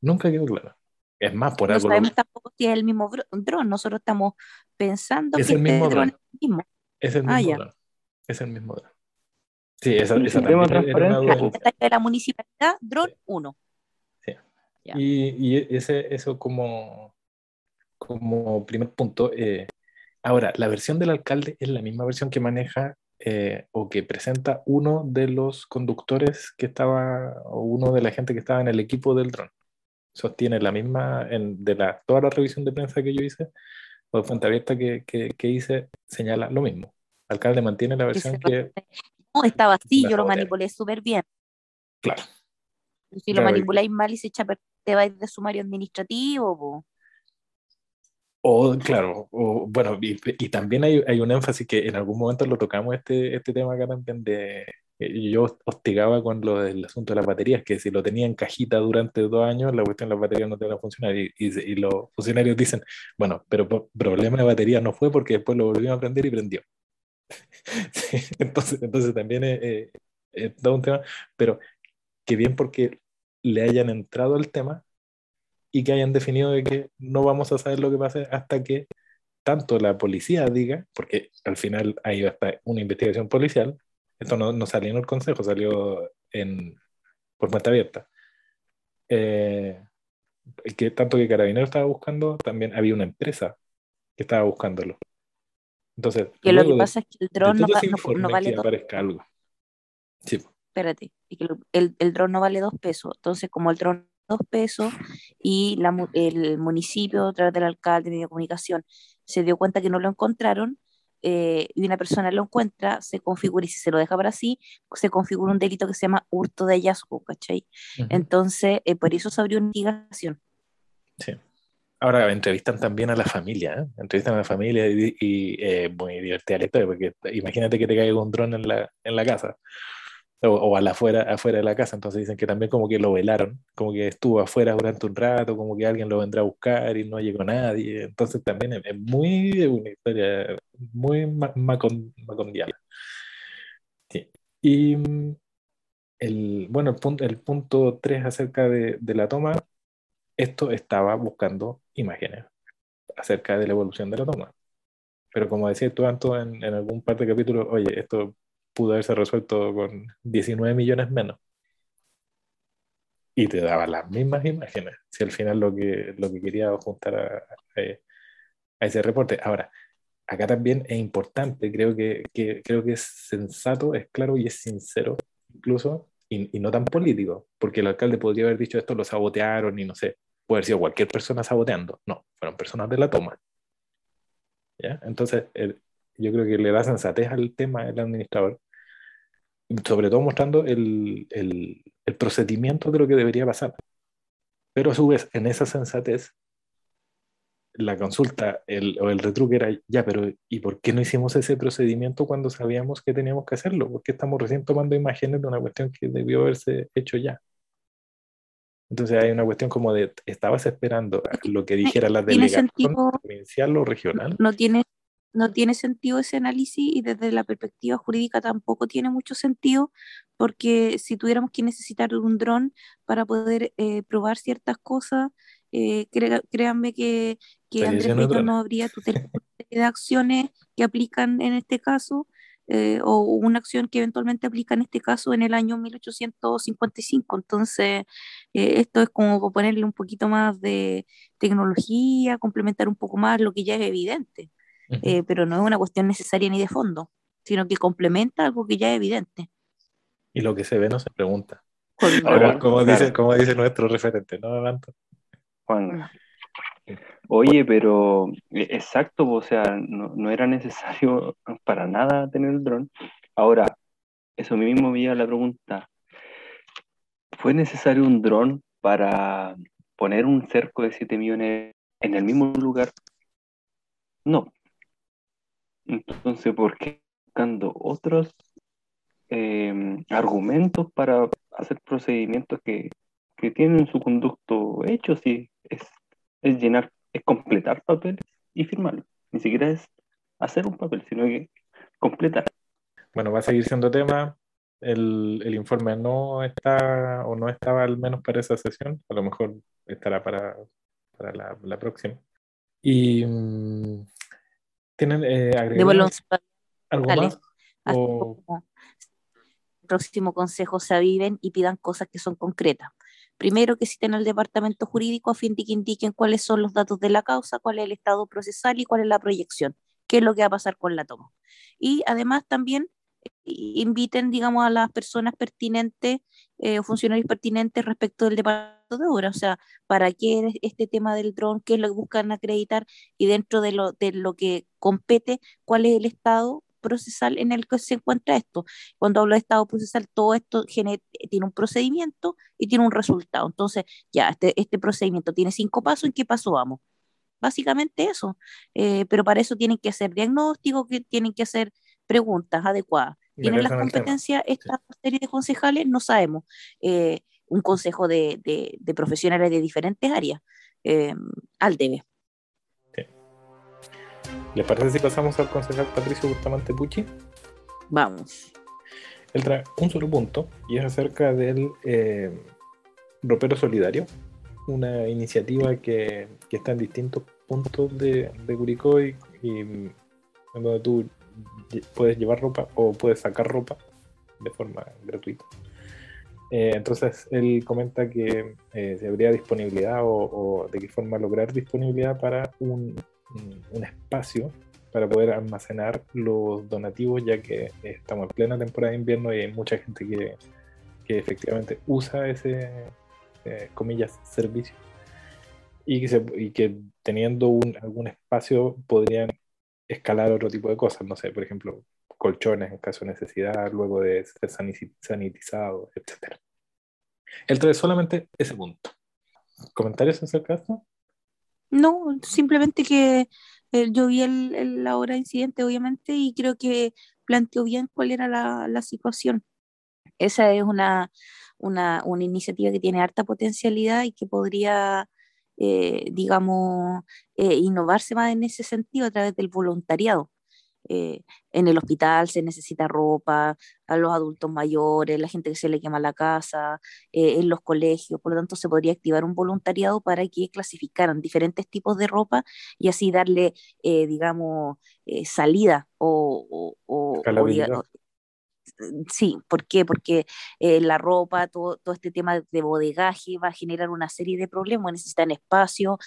Nunca quedó claro. Es más, por no algo. sabemos tampoco si es el mismo dron. Nosotros estamos pensando Es que el mismo este dron dron. es el mismo. Es el Ah, mismo ya. dron. Es el mismo dron. Sí, esa, El esa sistema de también era una duda. de la municipalidad, dron 1. Ya. Y, y ese, eso como, como primer punto. eh, ahora, la versión del alcalde es la misma versión que maneja eh, o que presenta uno de los conductores que estaba, o uno de la gente que estaba en el equipo del dron. Sostiene la misma, en, de la, toda la revisión de prensa que yo hice, o de fuente abierta que, que, que hice, señala lo mismo. El alcalde mantiene la versión que, estaba así, yo lo manipulé súper bien. claro, Si lo Claro, manipuláis mal y se echa te vais de sumario administrativo, po. O, claro, o, bueno, y, y también hay, hay un énfasis que en algún momento lo tocamos este, este tema acá también de, eh, yo hostigaba con lo del asunto de las baterías, que si lo tenía en cajita durante dos años, la cuestión de las baterías no te van a funcionar. Y, y, y los funcionarios dicen, bueno, pero problema de batería no fue porque después lo volvimos a prender y prendió. Entonces, entonces también es, es todo un tema, pero que bien porque le hayan entrado al tema y que hayan definido de que no vamos a saber lo que pasa hasta que tanto la policía diga, porque al final hay hasta una investigación policial, esto no, no salió en el consejo, salió en, por cuenta abierta. Eh, que tanto que Carabinero estaba buscando, también había una empresa que estaba buscándolo. Entonces, Que lo que de- pasa es que el de dron no, no- no vale que dos, aparezca algo. Sí, espérate, y que el, el dron no vale dos pesos. Entonces, como el dron dos pesos y la el municipio, a través del alcalde, medio de comunicación, se dio cuenta que no lo encontraron, eh, y una persona lo encuentra, se configura, y si se lo deja para sí, se configura un delito que se llama hurto de hallazgo, ¿cachai? Entonces, eh, por eso se abrió una investigación. Sí. Ahora entrevistan también a la familia, ¿eh? Entrevistan a la familia y, y, eh, muy divertida la historia, porque imagínate que te caiga un dron en la, en la casa o, o afuera, afuera de la casa, entonces dicen que también como que lo velaron, como que estuvo afuera durante un rato, como que alguien lo vendrá a buscar y no llegó nadie, entonces también es, es muy una historia muy ma- macon- macondiana. Sí. Y mm, el, bueno, el punto, el punto 3 acerca de, de la toma, esto estaba buscando imágenes acerca de la evolución de la toma. Pero como decía tú, Anto, en, en algún par de capítulos, oye, esto pudo haberse resuelto con 19 millones menos. Y te daba las mismas imágenes, si al final lo que, lo que quería juntar a, ese reporte. Ahora, acá también es importante, creo que, que- creo que es sensato, es claro y es sincero, incluso, y, y no tan político, porque el alcalde podría haber dicho esto, lo sabotearon y no sé, puede haber sido cualquier persona saboteando. No, fueron personas de la toma. ¿Ya? Entonces, el- yo creo que le da sensatez al tema el administrador, sobre todo mostrando el, el- el procedimiento de lo que debería pasar. Pero a su vez, en esa sensatez, la consulta el, o el retruque era, ya, pero ¿y por qué no hicimos ese procedimiento cuando sabíamos que teníamos que hacerlo? ¿Por qué estamos recién tomando imágenes de una cuestión que debió haberse hecho ya? Entonces hay una cuestión como de, ¿estabas esperando lo que dijera la delegación sentido. provincial o regional? no tiene, no tiene sentido ese análisis y desde la perspectiva jurídica tampoco tiene mucho sentido porque si tuviéramos que necesitar un dron para poder eh, probar ciertas cosas, eh, créanme que, que Andrés no habría tutela de acciones que aplican en este caso eh, o una acción que eventualmente aplica en este caso en el año 1855. Entonces, eh, esto es como ponerle un poquito más de tecnología, complementar un poco más lo que ya es evidente, eh, pero no es una cuestión necesaria ni de fondo, sino que complementa algo que ya es evidente. Y lo que se ve no se pregunta. Ahora, como, como claro. dice, como dice nuestro referente, ¿no, Anto? Juan. Oye, pero eh, exacto, o sea, no, no era necesario para nada tener el dron. Ahora, eso mismo me lleva a la pregunta, ¿fue necesario un dron para poner un cerco de 7 millones en el mismo lugar? No. Entonces, ¿por qué buscando otros eh, argumentos para hacer procedimientos que, que tienen su conducto hecho? Si es, es llenar, es completar papeles y firmarlo. Ni siquiera es hacer un papel, sino que completar. bueno, va a seguir siendo tema. El, el, informe no está o no estaba al menos para esa sesión, a lo mejor estará para, para la, la, próxima. Y mm, tienen eh, algo más. O... El próximo consejo se aviven y pidan cosas que son concretas. Primero, que citen al departamento jurídico a fin de que indiquen cuáles son los datos de la causa, cuál es el estado procesal y cuál es la proyección, qué es lo que va a pasar con la toma. Y además también inviten, digamos, a las personas pertinentes eh, funcionarios pertinentes respecto del departamento de obra, o sea, para qué este tema del dron, qué es lo que buscan acreditar y dentro de lo, de lo que compete, cuál es el estado procesal en el que se encuentra esto. Cuando hablo de estado procesal, todo esto tiene un procedimiento y tiene un resultado. Entonces, ya, este, este procedimiento tiene cinco pasos, ¿en qué paso vamos? Básicamente eso, eh, pero para eso tienen que hacer diagnósticos, que tienen que hacer preguntas adecuadas. ¿Tienen las competencias esta serie de concejales? No sabemos. Eh, un consejo de, de, profesionales de diferentes áreas eh, al debe. ¿Les parece si pasamos al concejal Patricio Bustamante Pucci? Vamos. Él trae un solo punto y es acerca del eh, ropero solidario, una iniciativa que, que, está en distintos puntos de, de Curicó y, en donde tú puedes llevar ropa o puedes sacar ropa de forma gratuita. Eh, entonces él comenta que eh, si habría disponibilidad o, o, de qué forma lograr disponibilidad para un, un espacio para poder almacenar los donativos, ya que estamos en plena temporada de invierno y hay mucha gente que, que efectivamente usa ese, eh, comillas, servicio. Y que, teniendo un, algún espacio podrían escalar otro tipo de cosas, no sé, por ejemplo, colchones en caso de necesidad, luego de ser sanitizados, etc. Él trae solamente ese punto. ¿Comentarios acerca de esto? No, simplemente que eh, yo vi el, la hora de incidente, obviamente, y creo que planteó bien cuál era la, situación. Esa es una, una, una, iniciativa que tiene harta potencialidad y que podría, eh, digamos, eh, innovarse más en ese sentido a través del voluntariado. Eh, en el hospital se necesita ropa, a los adultos mayores, la gente que se le quema la casa, eh, en los colegios, por lo tanto se podría activar un voluntariado para que clasificaran diferentes tipos de ropa y así darle, eh, digamos, salida o, o, sí, ¿por qué? Porque la ropa, todo, todo, este tema de bodegaje va a generar una serie de problemas, necesitan espacio,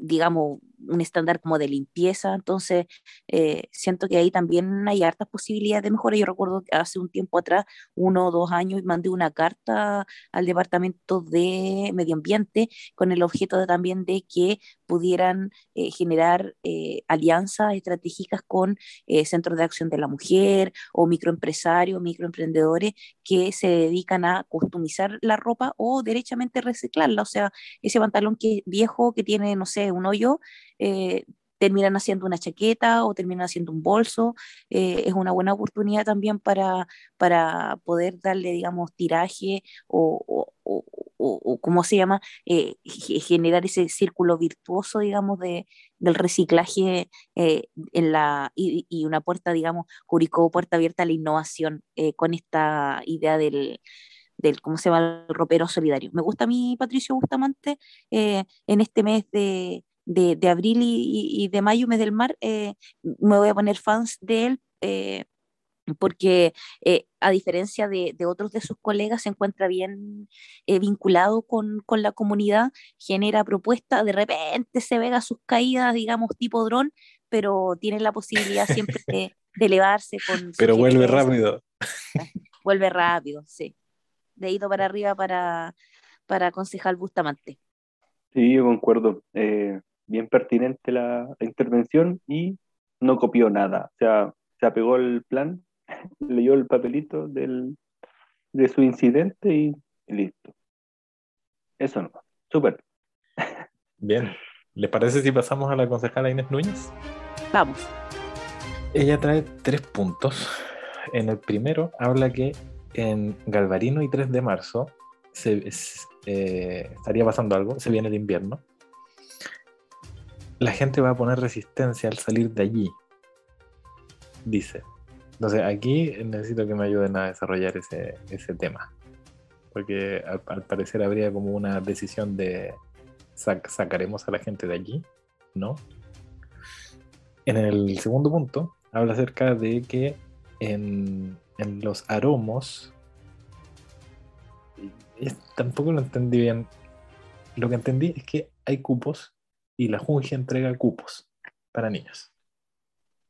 digamos, un estándar como de limpieza, entonces eh, siento que ahí también hay hartas posibilidades de mejora. Yo recuerdo que hace un tiempo atrás, uno o dos años, mandé una carta al Departamento de Medio Ambiente con el objeto de, también de que pudieran eh, generar eh, alianzas estratégicas con centros de acción de la mujer o microempresarios, microemprendedores que se dedican a customizar la ropa o derechamente reciclarla, o sea, ese pantalón que viejo que tiene, no sé, un hoyo, eh, terminan haciendo una chaqueta o terminan haciendo un bolso. Eh, es una buena oportunidad también para, para poder darle, digamos, tiraje o, o, o, ¿cómo se llama? Eh, generar ese círculo virtuoso, digamos, de, del reciclaje en la, y, y, una puerta, digamos, Curicó, puerta abierta a la innovación con esta idea del del, ¿cómo se llama? El ropero solidario. Me gusta a mí, Patricio Bustamante, en este mes de, de, de abril y, y, de mayo, mes del mar, eh, me voy a poner fans de él. Eh, porque eh, a diferencia de, de, otros de sus colegas se encuentra bien vinculado con, con, la comunidad, genera propuestas, de repente se ve a sus caídas, digamos, tipo dron, pero tiene la posibilidad siempre de, de elevarse con... Pero vuelve rápido. Vuelve rápido, sí. De ido para arriba para, para concejal Bustamante. Sí, yo concuerdo. Eh, bien pertinente la, intervención y no copió nada. O sea, se apegó el plan, leyó el papelito del, de su incidente y, listo. Eso no, súper. Bien, ¿les parece si pasamos a la concejala Inés Núñez? Vamos. Ella trae tres puntos. En el primero habla que en Galvarino y 3 de marzo se, eh, estaría pasando algo, se viene el invierno, la gente va a poner resistencia al salir de allí, dice. Entonces aquí necesito que me ayuden a desarrollar ese, tema. Porque al, parecer habría como una decisión de sacaremos a la gente de allí, ¿no? En el segundo punto habla acerca de que en, los aromos, tampoco lo entendí bien. Lo que entendí es que hay cupos y la Junge entrega cupos para niños.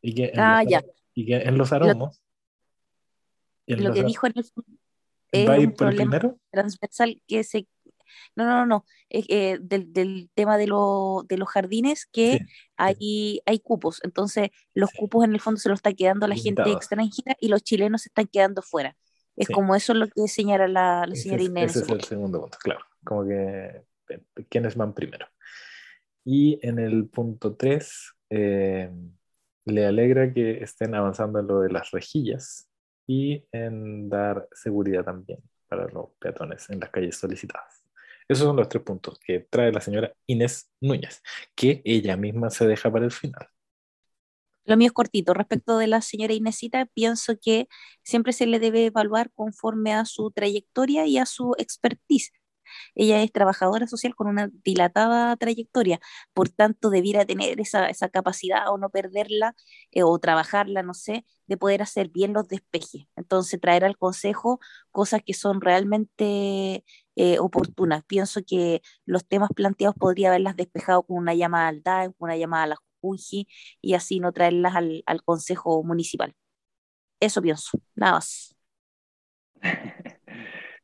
Y que en, ah, los, ya. Y que en los aromos. Lo, que dijo en el ¿Va a ir por el primero? transversal que se no, no, no, eh, del, tema de, de, los jardines que hay, hay cupos, entonces los cupos en el fondo se los está quedando la gente extranjera y los chilenos se están quedando fuera. Es como eso lo que señala la, señora Inés. Ese es el segundo punto, claro, como que quiénes van primero. Y en el punto 3, eh, le alegra que estén avanzando en lo de las rejillas y en dar seguridad también para los peatones en las calles solicitadas. Esos son los tres puntos que trae la señora Inés Núñez, que ella misma se deja para el final. Lo mío es cortito. Respecto de la señora Inésita, pienso que siempre se le debe evaluar conforme a su trayectoria y a su expertise. Ella es trabajadora social con una dilatada trayectoria, por tanto debiera tener esa, capacidad o no perderla eh, o trabajarla, no sé, de poder hacer bien los despejes. Entonces, traer al consejo cosas que son realmente eh, oportunas. Pienso que los temas planteados podría haberlas despejado con una llamada al DAE, con una llamada a la JUNJI y así no traerlas al, al consejo municipal. Eso pienso, nada más.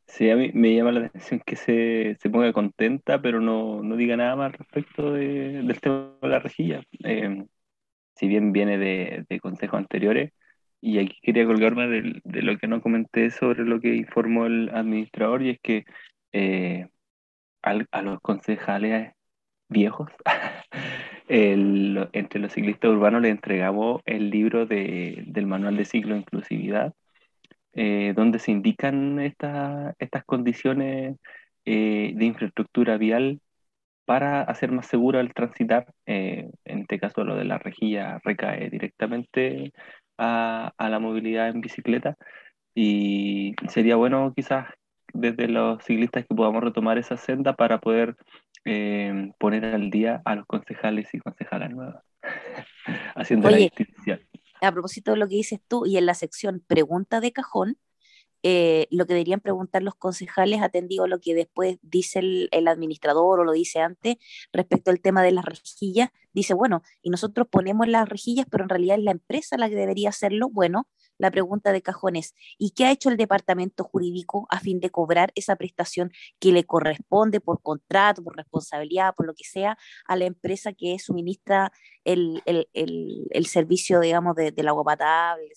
Sí, a mí me llama la atención que se, se ponga contenta, pero no, no, diga nada más respecto de, del tema de la rejilla. Eh, si bien viene de, de, consejos anteriores, y aquí quería colgarme de, de, lo que no comenté sobre lo que informó el administrador, y es que eh, a los concejales viejos, entre los ciclistas urbanos le entregamos el libro de, del manual de ciclo inclusividad eh, donde se indican estas condiciones eh, de infraestructura vial para hacer más seguro el transitar. Eh, en este caso, lo de la rejilla recae directamente a, a, la movilidad en bicicleta y sería bueno quizás desde los ciclistas que podamos retomar esa senda para poder poner al día a los concejales y concejalas nuevas, haciendo la distinción a propósito de lo que dices tú, y en la sección pregunta de cajón, eh, lo que deberían preguntar los concejales, atendido a lo que después dice el, administrador o lo dice antes, respecto al tema de las rejillas, dice, bueno, y nosotros ponemos las rejillas, pero en realidad es la empresa la que debería hacerlo. Bueno, la pregunta de cajón es, ¿y qué ha hecho el departamento jurídico a fin de cobrar esa prestación que le corresponde por contrato, por responsabilidad, por lo que sea, a la empresa que suministra el, servicio, digamos, de, del agua potable,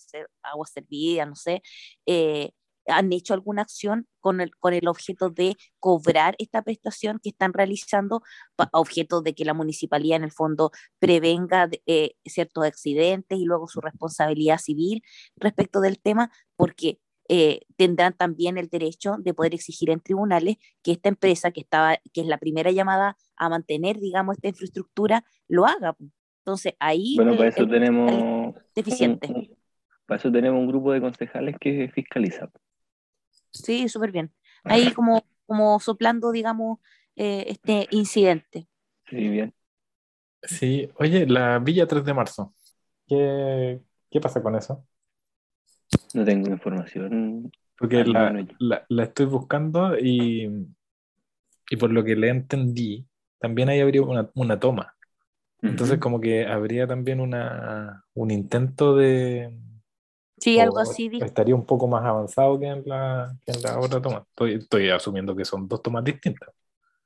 agua servida, no sé? Eh, han hecho alguna acción con el, con el objeto de cobrar esta prestación que están realizando, a objeto de que la municipalidad en el fondo prevenga eh, ciertos accidentes y luego su responsabilidad civil respecto del tema, porque eh, tendrán también el derecho de poder exigir en tribunales que esta empresa, que, estaba, que es la primera llamada a mantener, digamos, esta infraestructura, lo haga. Entonces, ahí... Bueno, para eso tenemos... Deficiente. para eso tenemos un grupo de concejales que fiscaliza. Sí, súper bien. Ahí como, como soplando, digamos, eh, este incidente. Sí, bien. Sí, oye, la Villa 3 de marzo, ¿qué, qué pasa con eso? No tengo información. Porque la, la, estoy buscando y, y por lo que le entendí, también ahí habría una, una toma. Entonces, como que habría también una, un intento de, Sí, algo así. Estaría un poco más avanzado que en la, que en la otra toma. Estoy, estoy, asumiendo que son dos tomas distintas.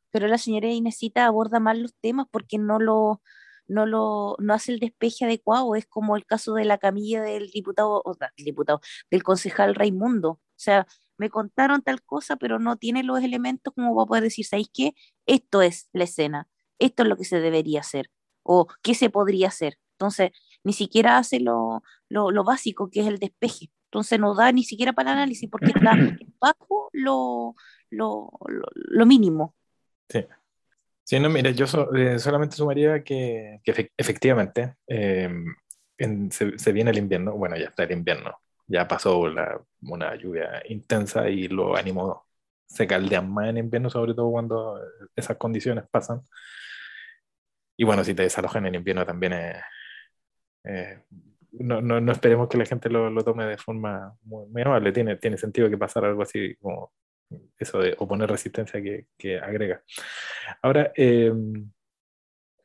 Pero la señora Inesita aborda mal los temas porque no lo, no lo no hace el despeje adecuado. Es como el caso de la camilla del diputado, o sea, diputado, del concejal Raimundo. O sea, me contaron tal cosa, pero no tiene los elementos como para poder decir, ¿sabéis qué? Esto es la escena, esto es lo que se debería hacer, o qué se podría hacer. Entonces, ni siquiera hace lo, lo, básico, que es el despeje. Entonces no da ni siquiera para el análisis porque está bajo lo, lo, lo, mínimo. Sí. Sí, no, mira, yo eh, solamente sumaría que, que efectivamente em, se, se, viene el invierno, bueno, ya está el invierno, ya pasó una lluvia intensa y los ánimos se caldean más en invierno, sobre todo cuando esas condiciones pasan. Y bueno, si te desalojan en invierno también es... no, no, no, esperemos que la gente lo, lo tome de forma muy, amable. Tiene, tiene sentido que pasara algo así como eso de oponer resistencia que, que agrega. Ahora, eh,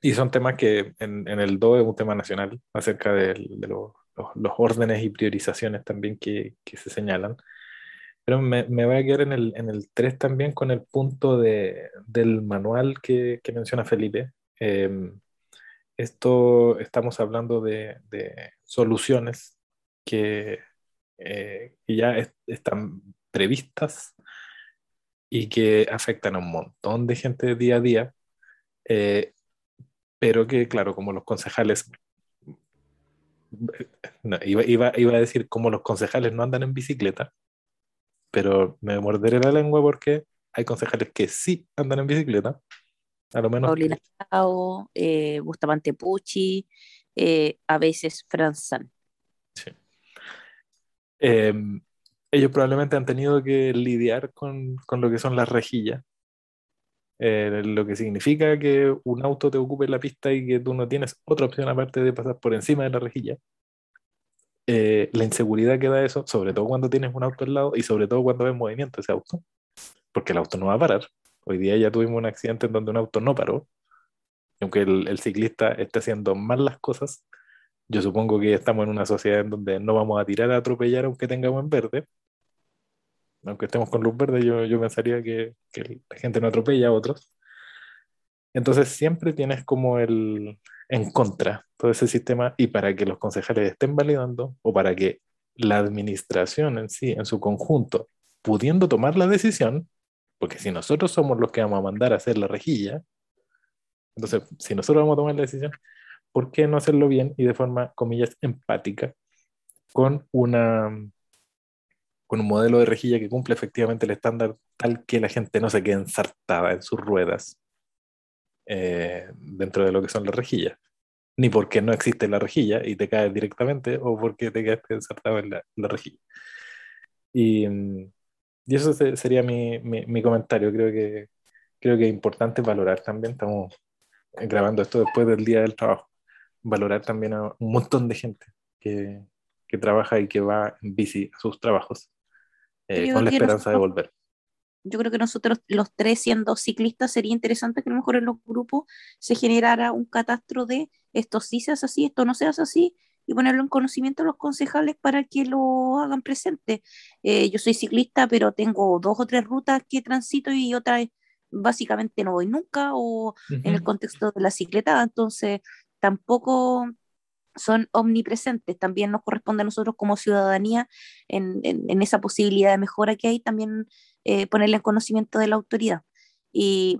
y son temas que en, el DO es un tema nacional acerca de, de los, los, órdenes y priorizaciones también que, que se señalan. Pero me, me, voy a quedar en el, en el 3 también con el punto de, del manual que, que menciona Felipe. Eh, esto estamos hablando de, de soluciones que, eh, que ya es, están previstas y que afectan a un montón de gente día a día, eh, pero que, claro, como los concejales, no, iba, iba, iba, a decir como los concejales no andan en bicicleta, pero me morderé la lengua porque hay concejales que sí andan en bicicleta, a lo menos. Paulina Cao, eh, Bustamante Pucci, eh, a veces Franzan. Sí. Eh, ellos probablemente han tenido que lidiar con, con lo que son las rejillas, eh, lo que significa que un auto te ocupe la pista y que tú no tienes otra opción aparte de pasar por encima de la rejilla. Eh, la inseguridad que da eso, sobre todo cuando tienes un auto al lado y sobre todo cuando ves movimiento ese auto, porque el auto no va a parar. Hoy día ya tuvimos un accidente en donde un auto no paró, aunque el, ciclista esté haciendo mal las cosas, yo supongo que estamos en una sociedad en donde no vamos a tirar a atropellar aunque tengamos en verde, aunque estemos con luz verde, yo, yo pensaría que, que, la gente no atropella a otros. Entonces siempre tienes como el en contra todo ese sistema y para que los concejales estén validando o para que la administración en sí, en su conjunto, pudiendo tomar la decisión, porque si nosotros somos los que vamos a mandar a hacer la rejilla, entonces si nosotros vamos a tomar la decisión, ¿por qué no hacerlo bien y de forma, comillas, empática con una con un modelo de rejilla que cumple efectivamente el estándar tal que la gente no se quede ensartada en sus ruedas eh, dentro de lo que son las rejillas. Ni porque no existe la rejilla y te caes directamente o porque te quedaste ensartado en la, la rejilla. Y, y, eso sería mi, mi, mi, comentario. Creo que, creo que es importante valorar también, estamos grabando esto después del día del trabajo, valorar también a un montón de gente que, que trabaja y que va en bici a sus trabajos eh, con la esperanza nosotros, de volver. Yo creo que nosotros, los tres siendo ciclistas, sería interesante que a lo mejor en los grupos se generara un catastro de esto sí se hace así, esto no se hace así, y ponerlo en conocimiento a los concejales para que lo hagan presente. Eh, yo soy ciclista, pero tengo dos o tres rutas que transito y otras básicamente no voy nunca, o uh -huh. en el contexto de la cicleta, entonces tampoco son omnipresentes. También nos corresponde a nosotros como ciudadanía en, en, en esa posibilidad de mejora que hay, también eh, ponerle en conocimiento de la autoridad. Y,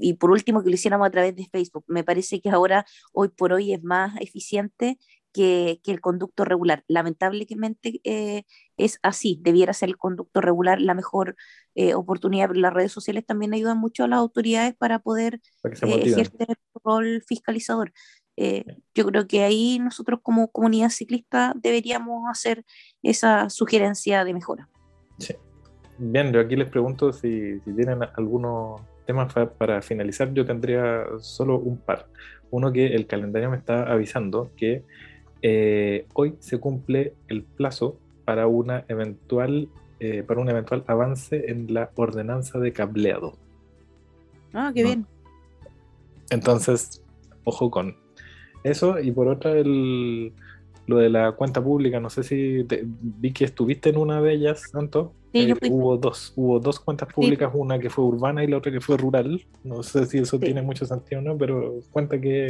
y, por último, que lo hiciéramos a través de Facebook. Me parece que ahora, hoy por hoy, es más eficiente que, que el conducto regular. Lamentablemente eh, es así, debiera ser el conducto regular la mejor eh, oportunidad, pero las redes sociales también ayudan mucho a las autoridades para poder para ejercer el rol fiscalizador. Eh, yo creo que ahí nosotros como comunidad ciclista deberíamos hacer esa sugerencia de mejora. Sí. Bien, yo aquí les pregunto si, si tienen algunos temas para finalizar. Yo tendría solo un par. Uno que el calendario me está avisando que eh, hoy se cumple el plazo para una eventual eh, para un eventual avance en la ordenanza de cableado. Ah, qué ¿no? bien. Entonces, ojo con eso y por otra el, lo de la cuenta pública, no sé si te, vi que estuviste en una de ellas, Santo. Sí, eh, hubo dos, hubo dos cuentas públicas, sí. una que fue urbana y la otra que fue rural. No sé si eso sí. tiene mucho sentido o no, pero cuenta que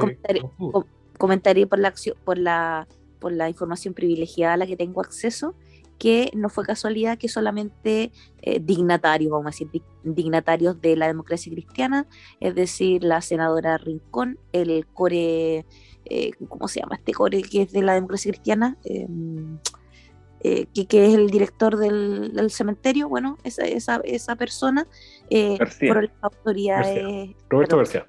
comentaré por la acción, por la por la información privilegiada a la que tengo acceso, que no fue casualidad que solamente eh, dignatarios, vamos a decir, dignatarios de la democracia cristiana, es decir, la senadora Rincón, el core eh, ¿cómo se llama este core que es de la democracia cristiana? Eh, eh, que, que, es el director del, del cementerio, bueno, esa, esa, esa persona, eh, por las autoridades, García.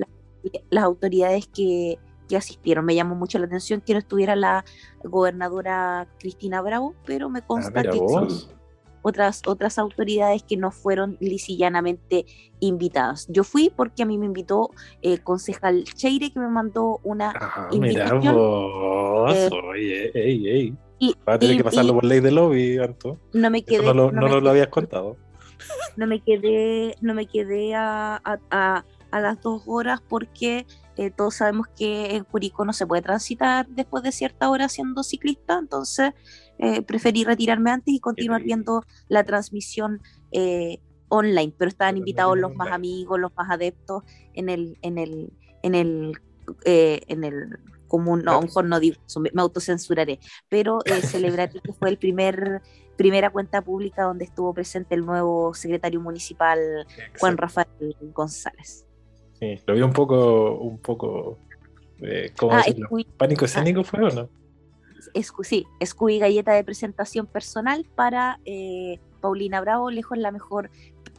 Las autoridades que, que asistieron. Me llamó mucho la atención que no estuviera la gobernadora Cristina Bravo, pero me consta mira que otras, otras autoridades que no fueron lisillanamente invitadas. Yo fui porque a mí me invitó el concejal Cheire, que me mandó una... Ah, mira invitación, vos. eh, Oye, ey, ey. y, Va a tener y- que pasarlo y por ley de lobby, Anto. no me Eso quedé, no lo, no no me nos lo habías contado. no me quedé, no me quedé a, a- a- a las dos horas porque eh, todos sabemos que en Curicó no se puede transitar después de cierta hora siendo ciclista, entonces eh, preferí retirarme antes y continuar viendo la transmisión eh, online, pero estaban invitados los más amigos, los más adeptos en el, en el, en el, eh, en el común, no, a lo mejor no digo me, autocensuraré, pero celebraré que fue el primer primera cuenta pública donde estuvo presente el nuevo secretario municipal Juan. Rafael González. Sí, lo vi un poco, un poco, eh, ¿cómo Ah, decirlo? ¿Pánico escénico fue o no? Escu- sí, Scooby Galleta de presentación personal para eh, Paulina Bravo, lejos la mejor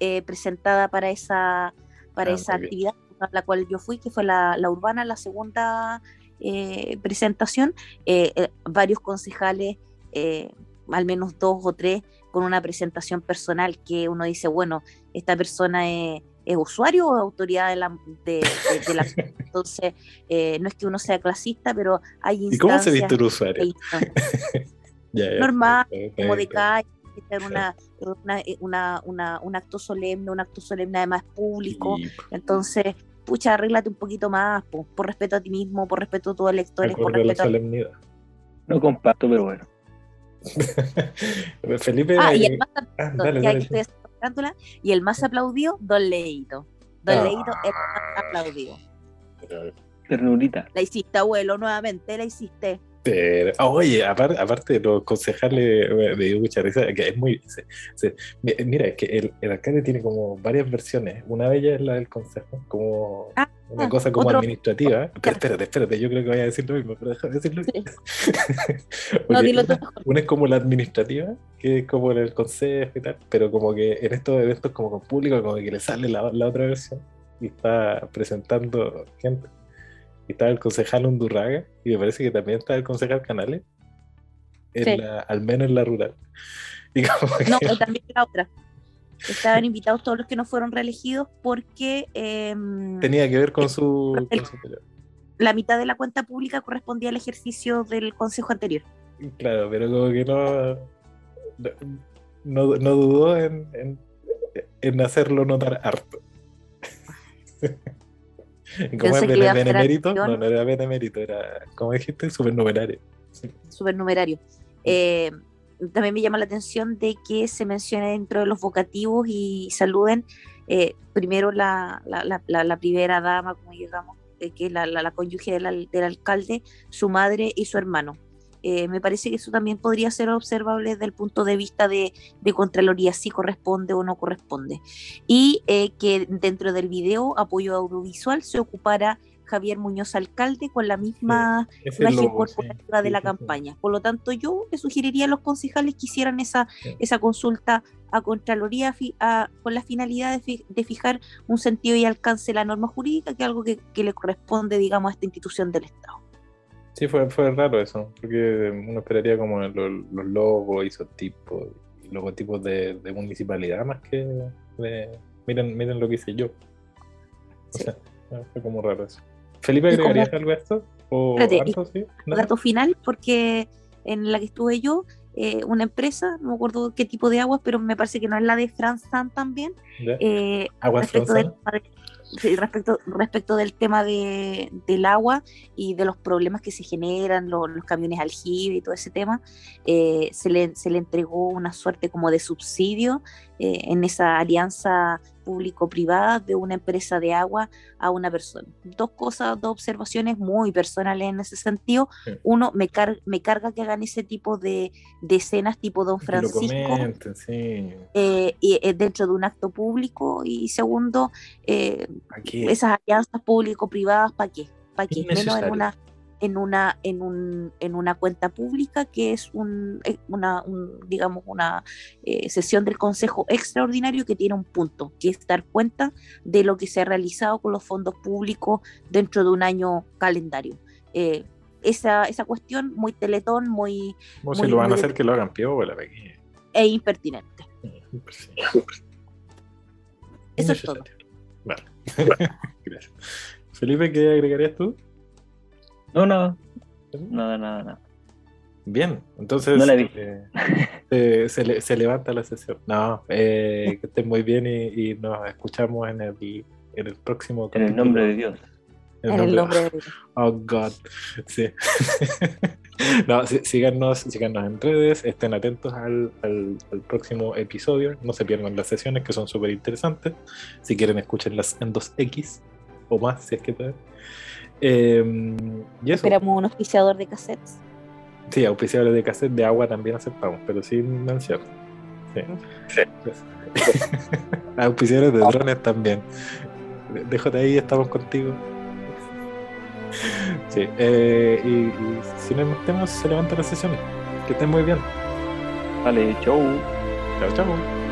eh, presentada para esa, para Ah, esa actividad a la cual yo fui, que fue la, la urbana, la segunda eh, presentación. Eh, eh, varios concejales, al menos dos o tres, con una presentación personal que uno dice, bueno, esta persona es, es usuario o autoridad de la... De, de- de la entonces, eh, no es que uno sea clasista, pero hay ¿Y cómo se instancias viste el usuario? instancias normal, como de calle, una, una, una, una- un acto solemne, un acto solemne además público. Entonces, pucha, arréglate un poquito más, po, por respeto a ti mismo, por respeto a tus electores, por la respeto a... solemnidad. No comparto, pero bueno. Felipe Ah, y era- el más, Ah, ya dale, que dale. Farándula, y el más aplaudido, Don Leito. Don Ah. Leito, el más aplaudido. Ternurita. La hiciste, abuelo, nuevamente, la hiciste. Pero- ah, oye, aparte, aparte de los concejales, me dio mucha risa, que es muy... se- se- mi- mira, es que el, el alcalde tiene como varias versiones. Una de ellas es la del consejo, como Ah, una cosa como otro- administrativa. Pero espérate, espérate, yo creo que voy a decir lo mismo, pero déjame decirlo. Sí. No, dilo una, es como la administrativa, que es como el consejo y tal, pero como que en estos eventos como con público, como que le sale la, la otra versión y está presentando gente. Y estaba el concejal Undurraga, y me parece que también está el concejal Canales, en Sí. la- al menos en la rural. Y que- No, y también la otra. Estaban invitados todos los que no fueron reelegidos porque em, tenía que ver con su, El- con su la mitad de la cuenta pública correspondía al ejercicio del consejo anterior. Claro, pero como que no, no, no dudó en, en, en hacerlo notar harto. Pensé es hacer benemérito, no, no era benemérito, era, como dijiste, supernumerario. supernumerario. Eh, también me llama la atención de que se mencione dentro de los vocativos y saluden eh, primero la, la, la- la- primera dama, como digamos, eh, que es la, cónyuge del, del alcalde, su madre y su hermano. Eh, me parece que eso también podría ser observable desde el punto de vista de, de Contraloría, si corresponde o no corresponde. Y eh, que dentro del video apoyo audiovisual se ocupara Javier Muñoz Alcalde con la misma es imagen corporativa sí, de sí, la sí, sí. campaña. Por lo tanto, yo le sugeriría a los concejales que hicieran esa, Sí. esa consulta a Contraloría a- con la finalidad de, fi- de fijar un sentido y alcance de la norma jurídica, que es algo que, que le corresponde, digamos, a esta institución del Estado. Sí, fue, fue raro eso, porque uno esperaría como los, los logos, isotipos, logotipos de, de municipalidad más que de, miren, miren lo que hice yo. O Sí. sea, fue como raro eso. ¿Felipe Y agregarías algo a esto? ¿O Espérate, y- Anto, sí? ¿No? Dato final, porque en la que estuve yo, eh, una empresa, no me acuerdo qué tipo de aguas, pero me parece que no es la de Franzan también, eh, ¿Aguas respecto respecto, respecto del tema de, del agua y de los problemas que se generan, lo- los camiones aljibe y todo ese tema, eh, se, le, se le entregó una suerte como de subsidio eh, en esa alianza público-privada de una empresa de agua a una persona. Dos cosas, dos observaciones muy personales en ese sentido. Sí. Uno, me, car- me carga que hagan ese tipo de, de escenas tipo Don Francisco comenten, sí. eh, y, eh, dentro de un acto público y segundo, eh, esas alianzas público-privadas, ¿para qué? ¿Para qué? Menos en una en una en un en una cuenta pública que es un eh, una un, digamos una eh, sesión del consejo extraordinario que tiene un punto que es dar cuenta de lo que se ha realizado con los fondos públicos dentro de un año calendario eh, esa, esa cuestión muy teletón, muy... O si Muy- lo van a muy hacer, que lo hagan piola, e impertinente. Sí. Eso es todo. Innecesario. Vale. Gracias. Felipe, ¿qué agregarías tú? No, no, nada, nada, nada. Bien, entonces No la vi. eh, eh, se, le- se levanta la sesión. No, eh, que estén muy bien y, y nos escuchamos en el, en el próximo En el nombre de Dios. En En el nombre de Oh, God. Sí. no, sí, síganos, síganos en redes, estén atentos al, al- al próximo episodio. No se pierdan las sesiones que son súper interesantes. Si quieren, escúchenlas en 2X o más, si es que pueden. Eh, y eso. Esperamos un auspiciador de cassettes. Sí, auspiciadores de cassette de agua también aceptamos, pero sin mención. Sí. Pues, auspiciadores de drones también. Déjate ahí, estamos contigo. Sí, eh, y, y si no hay más temas, se levantan las sesiones. Que estén muy bien. Vale, chau. Chao, chao.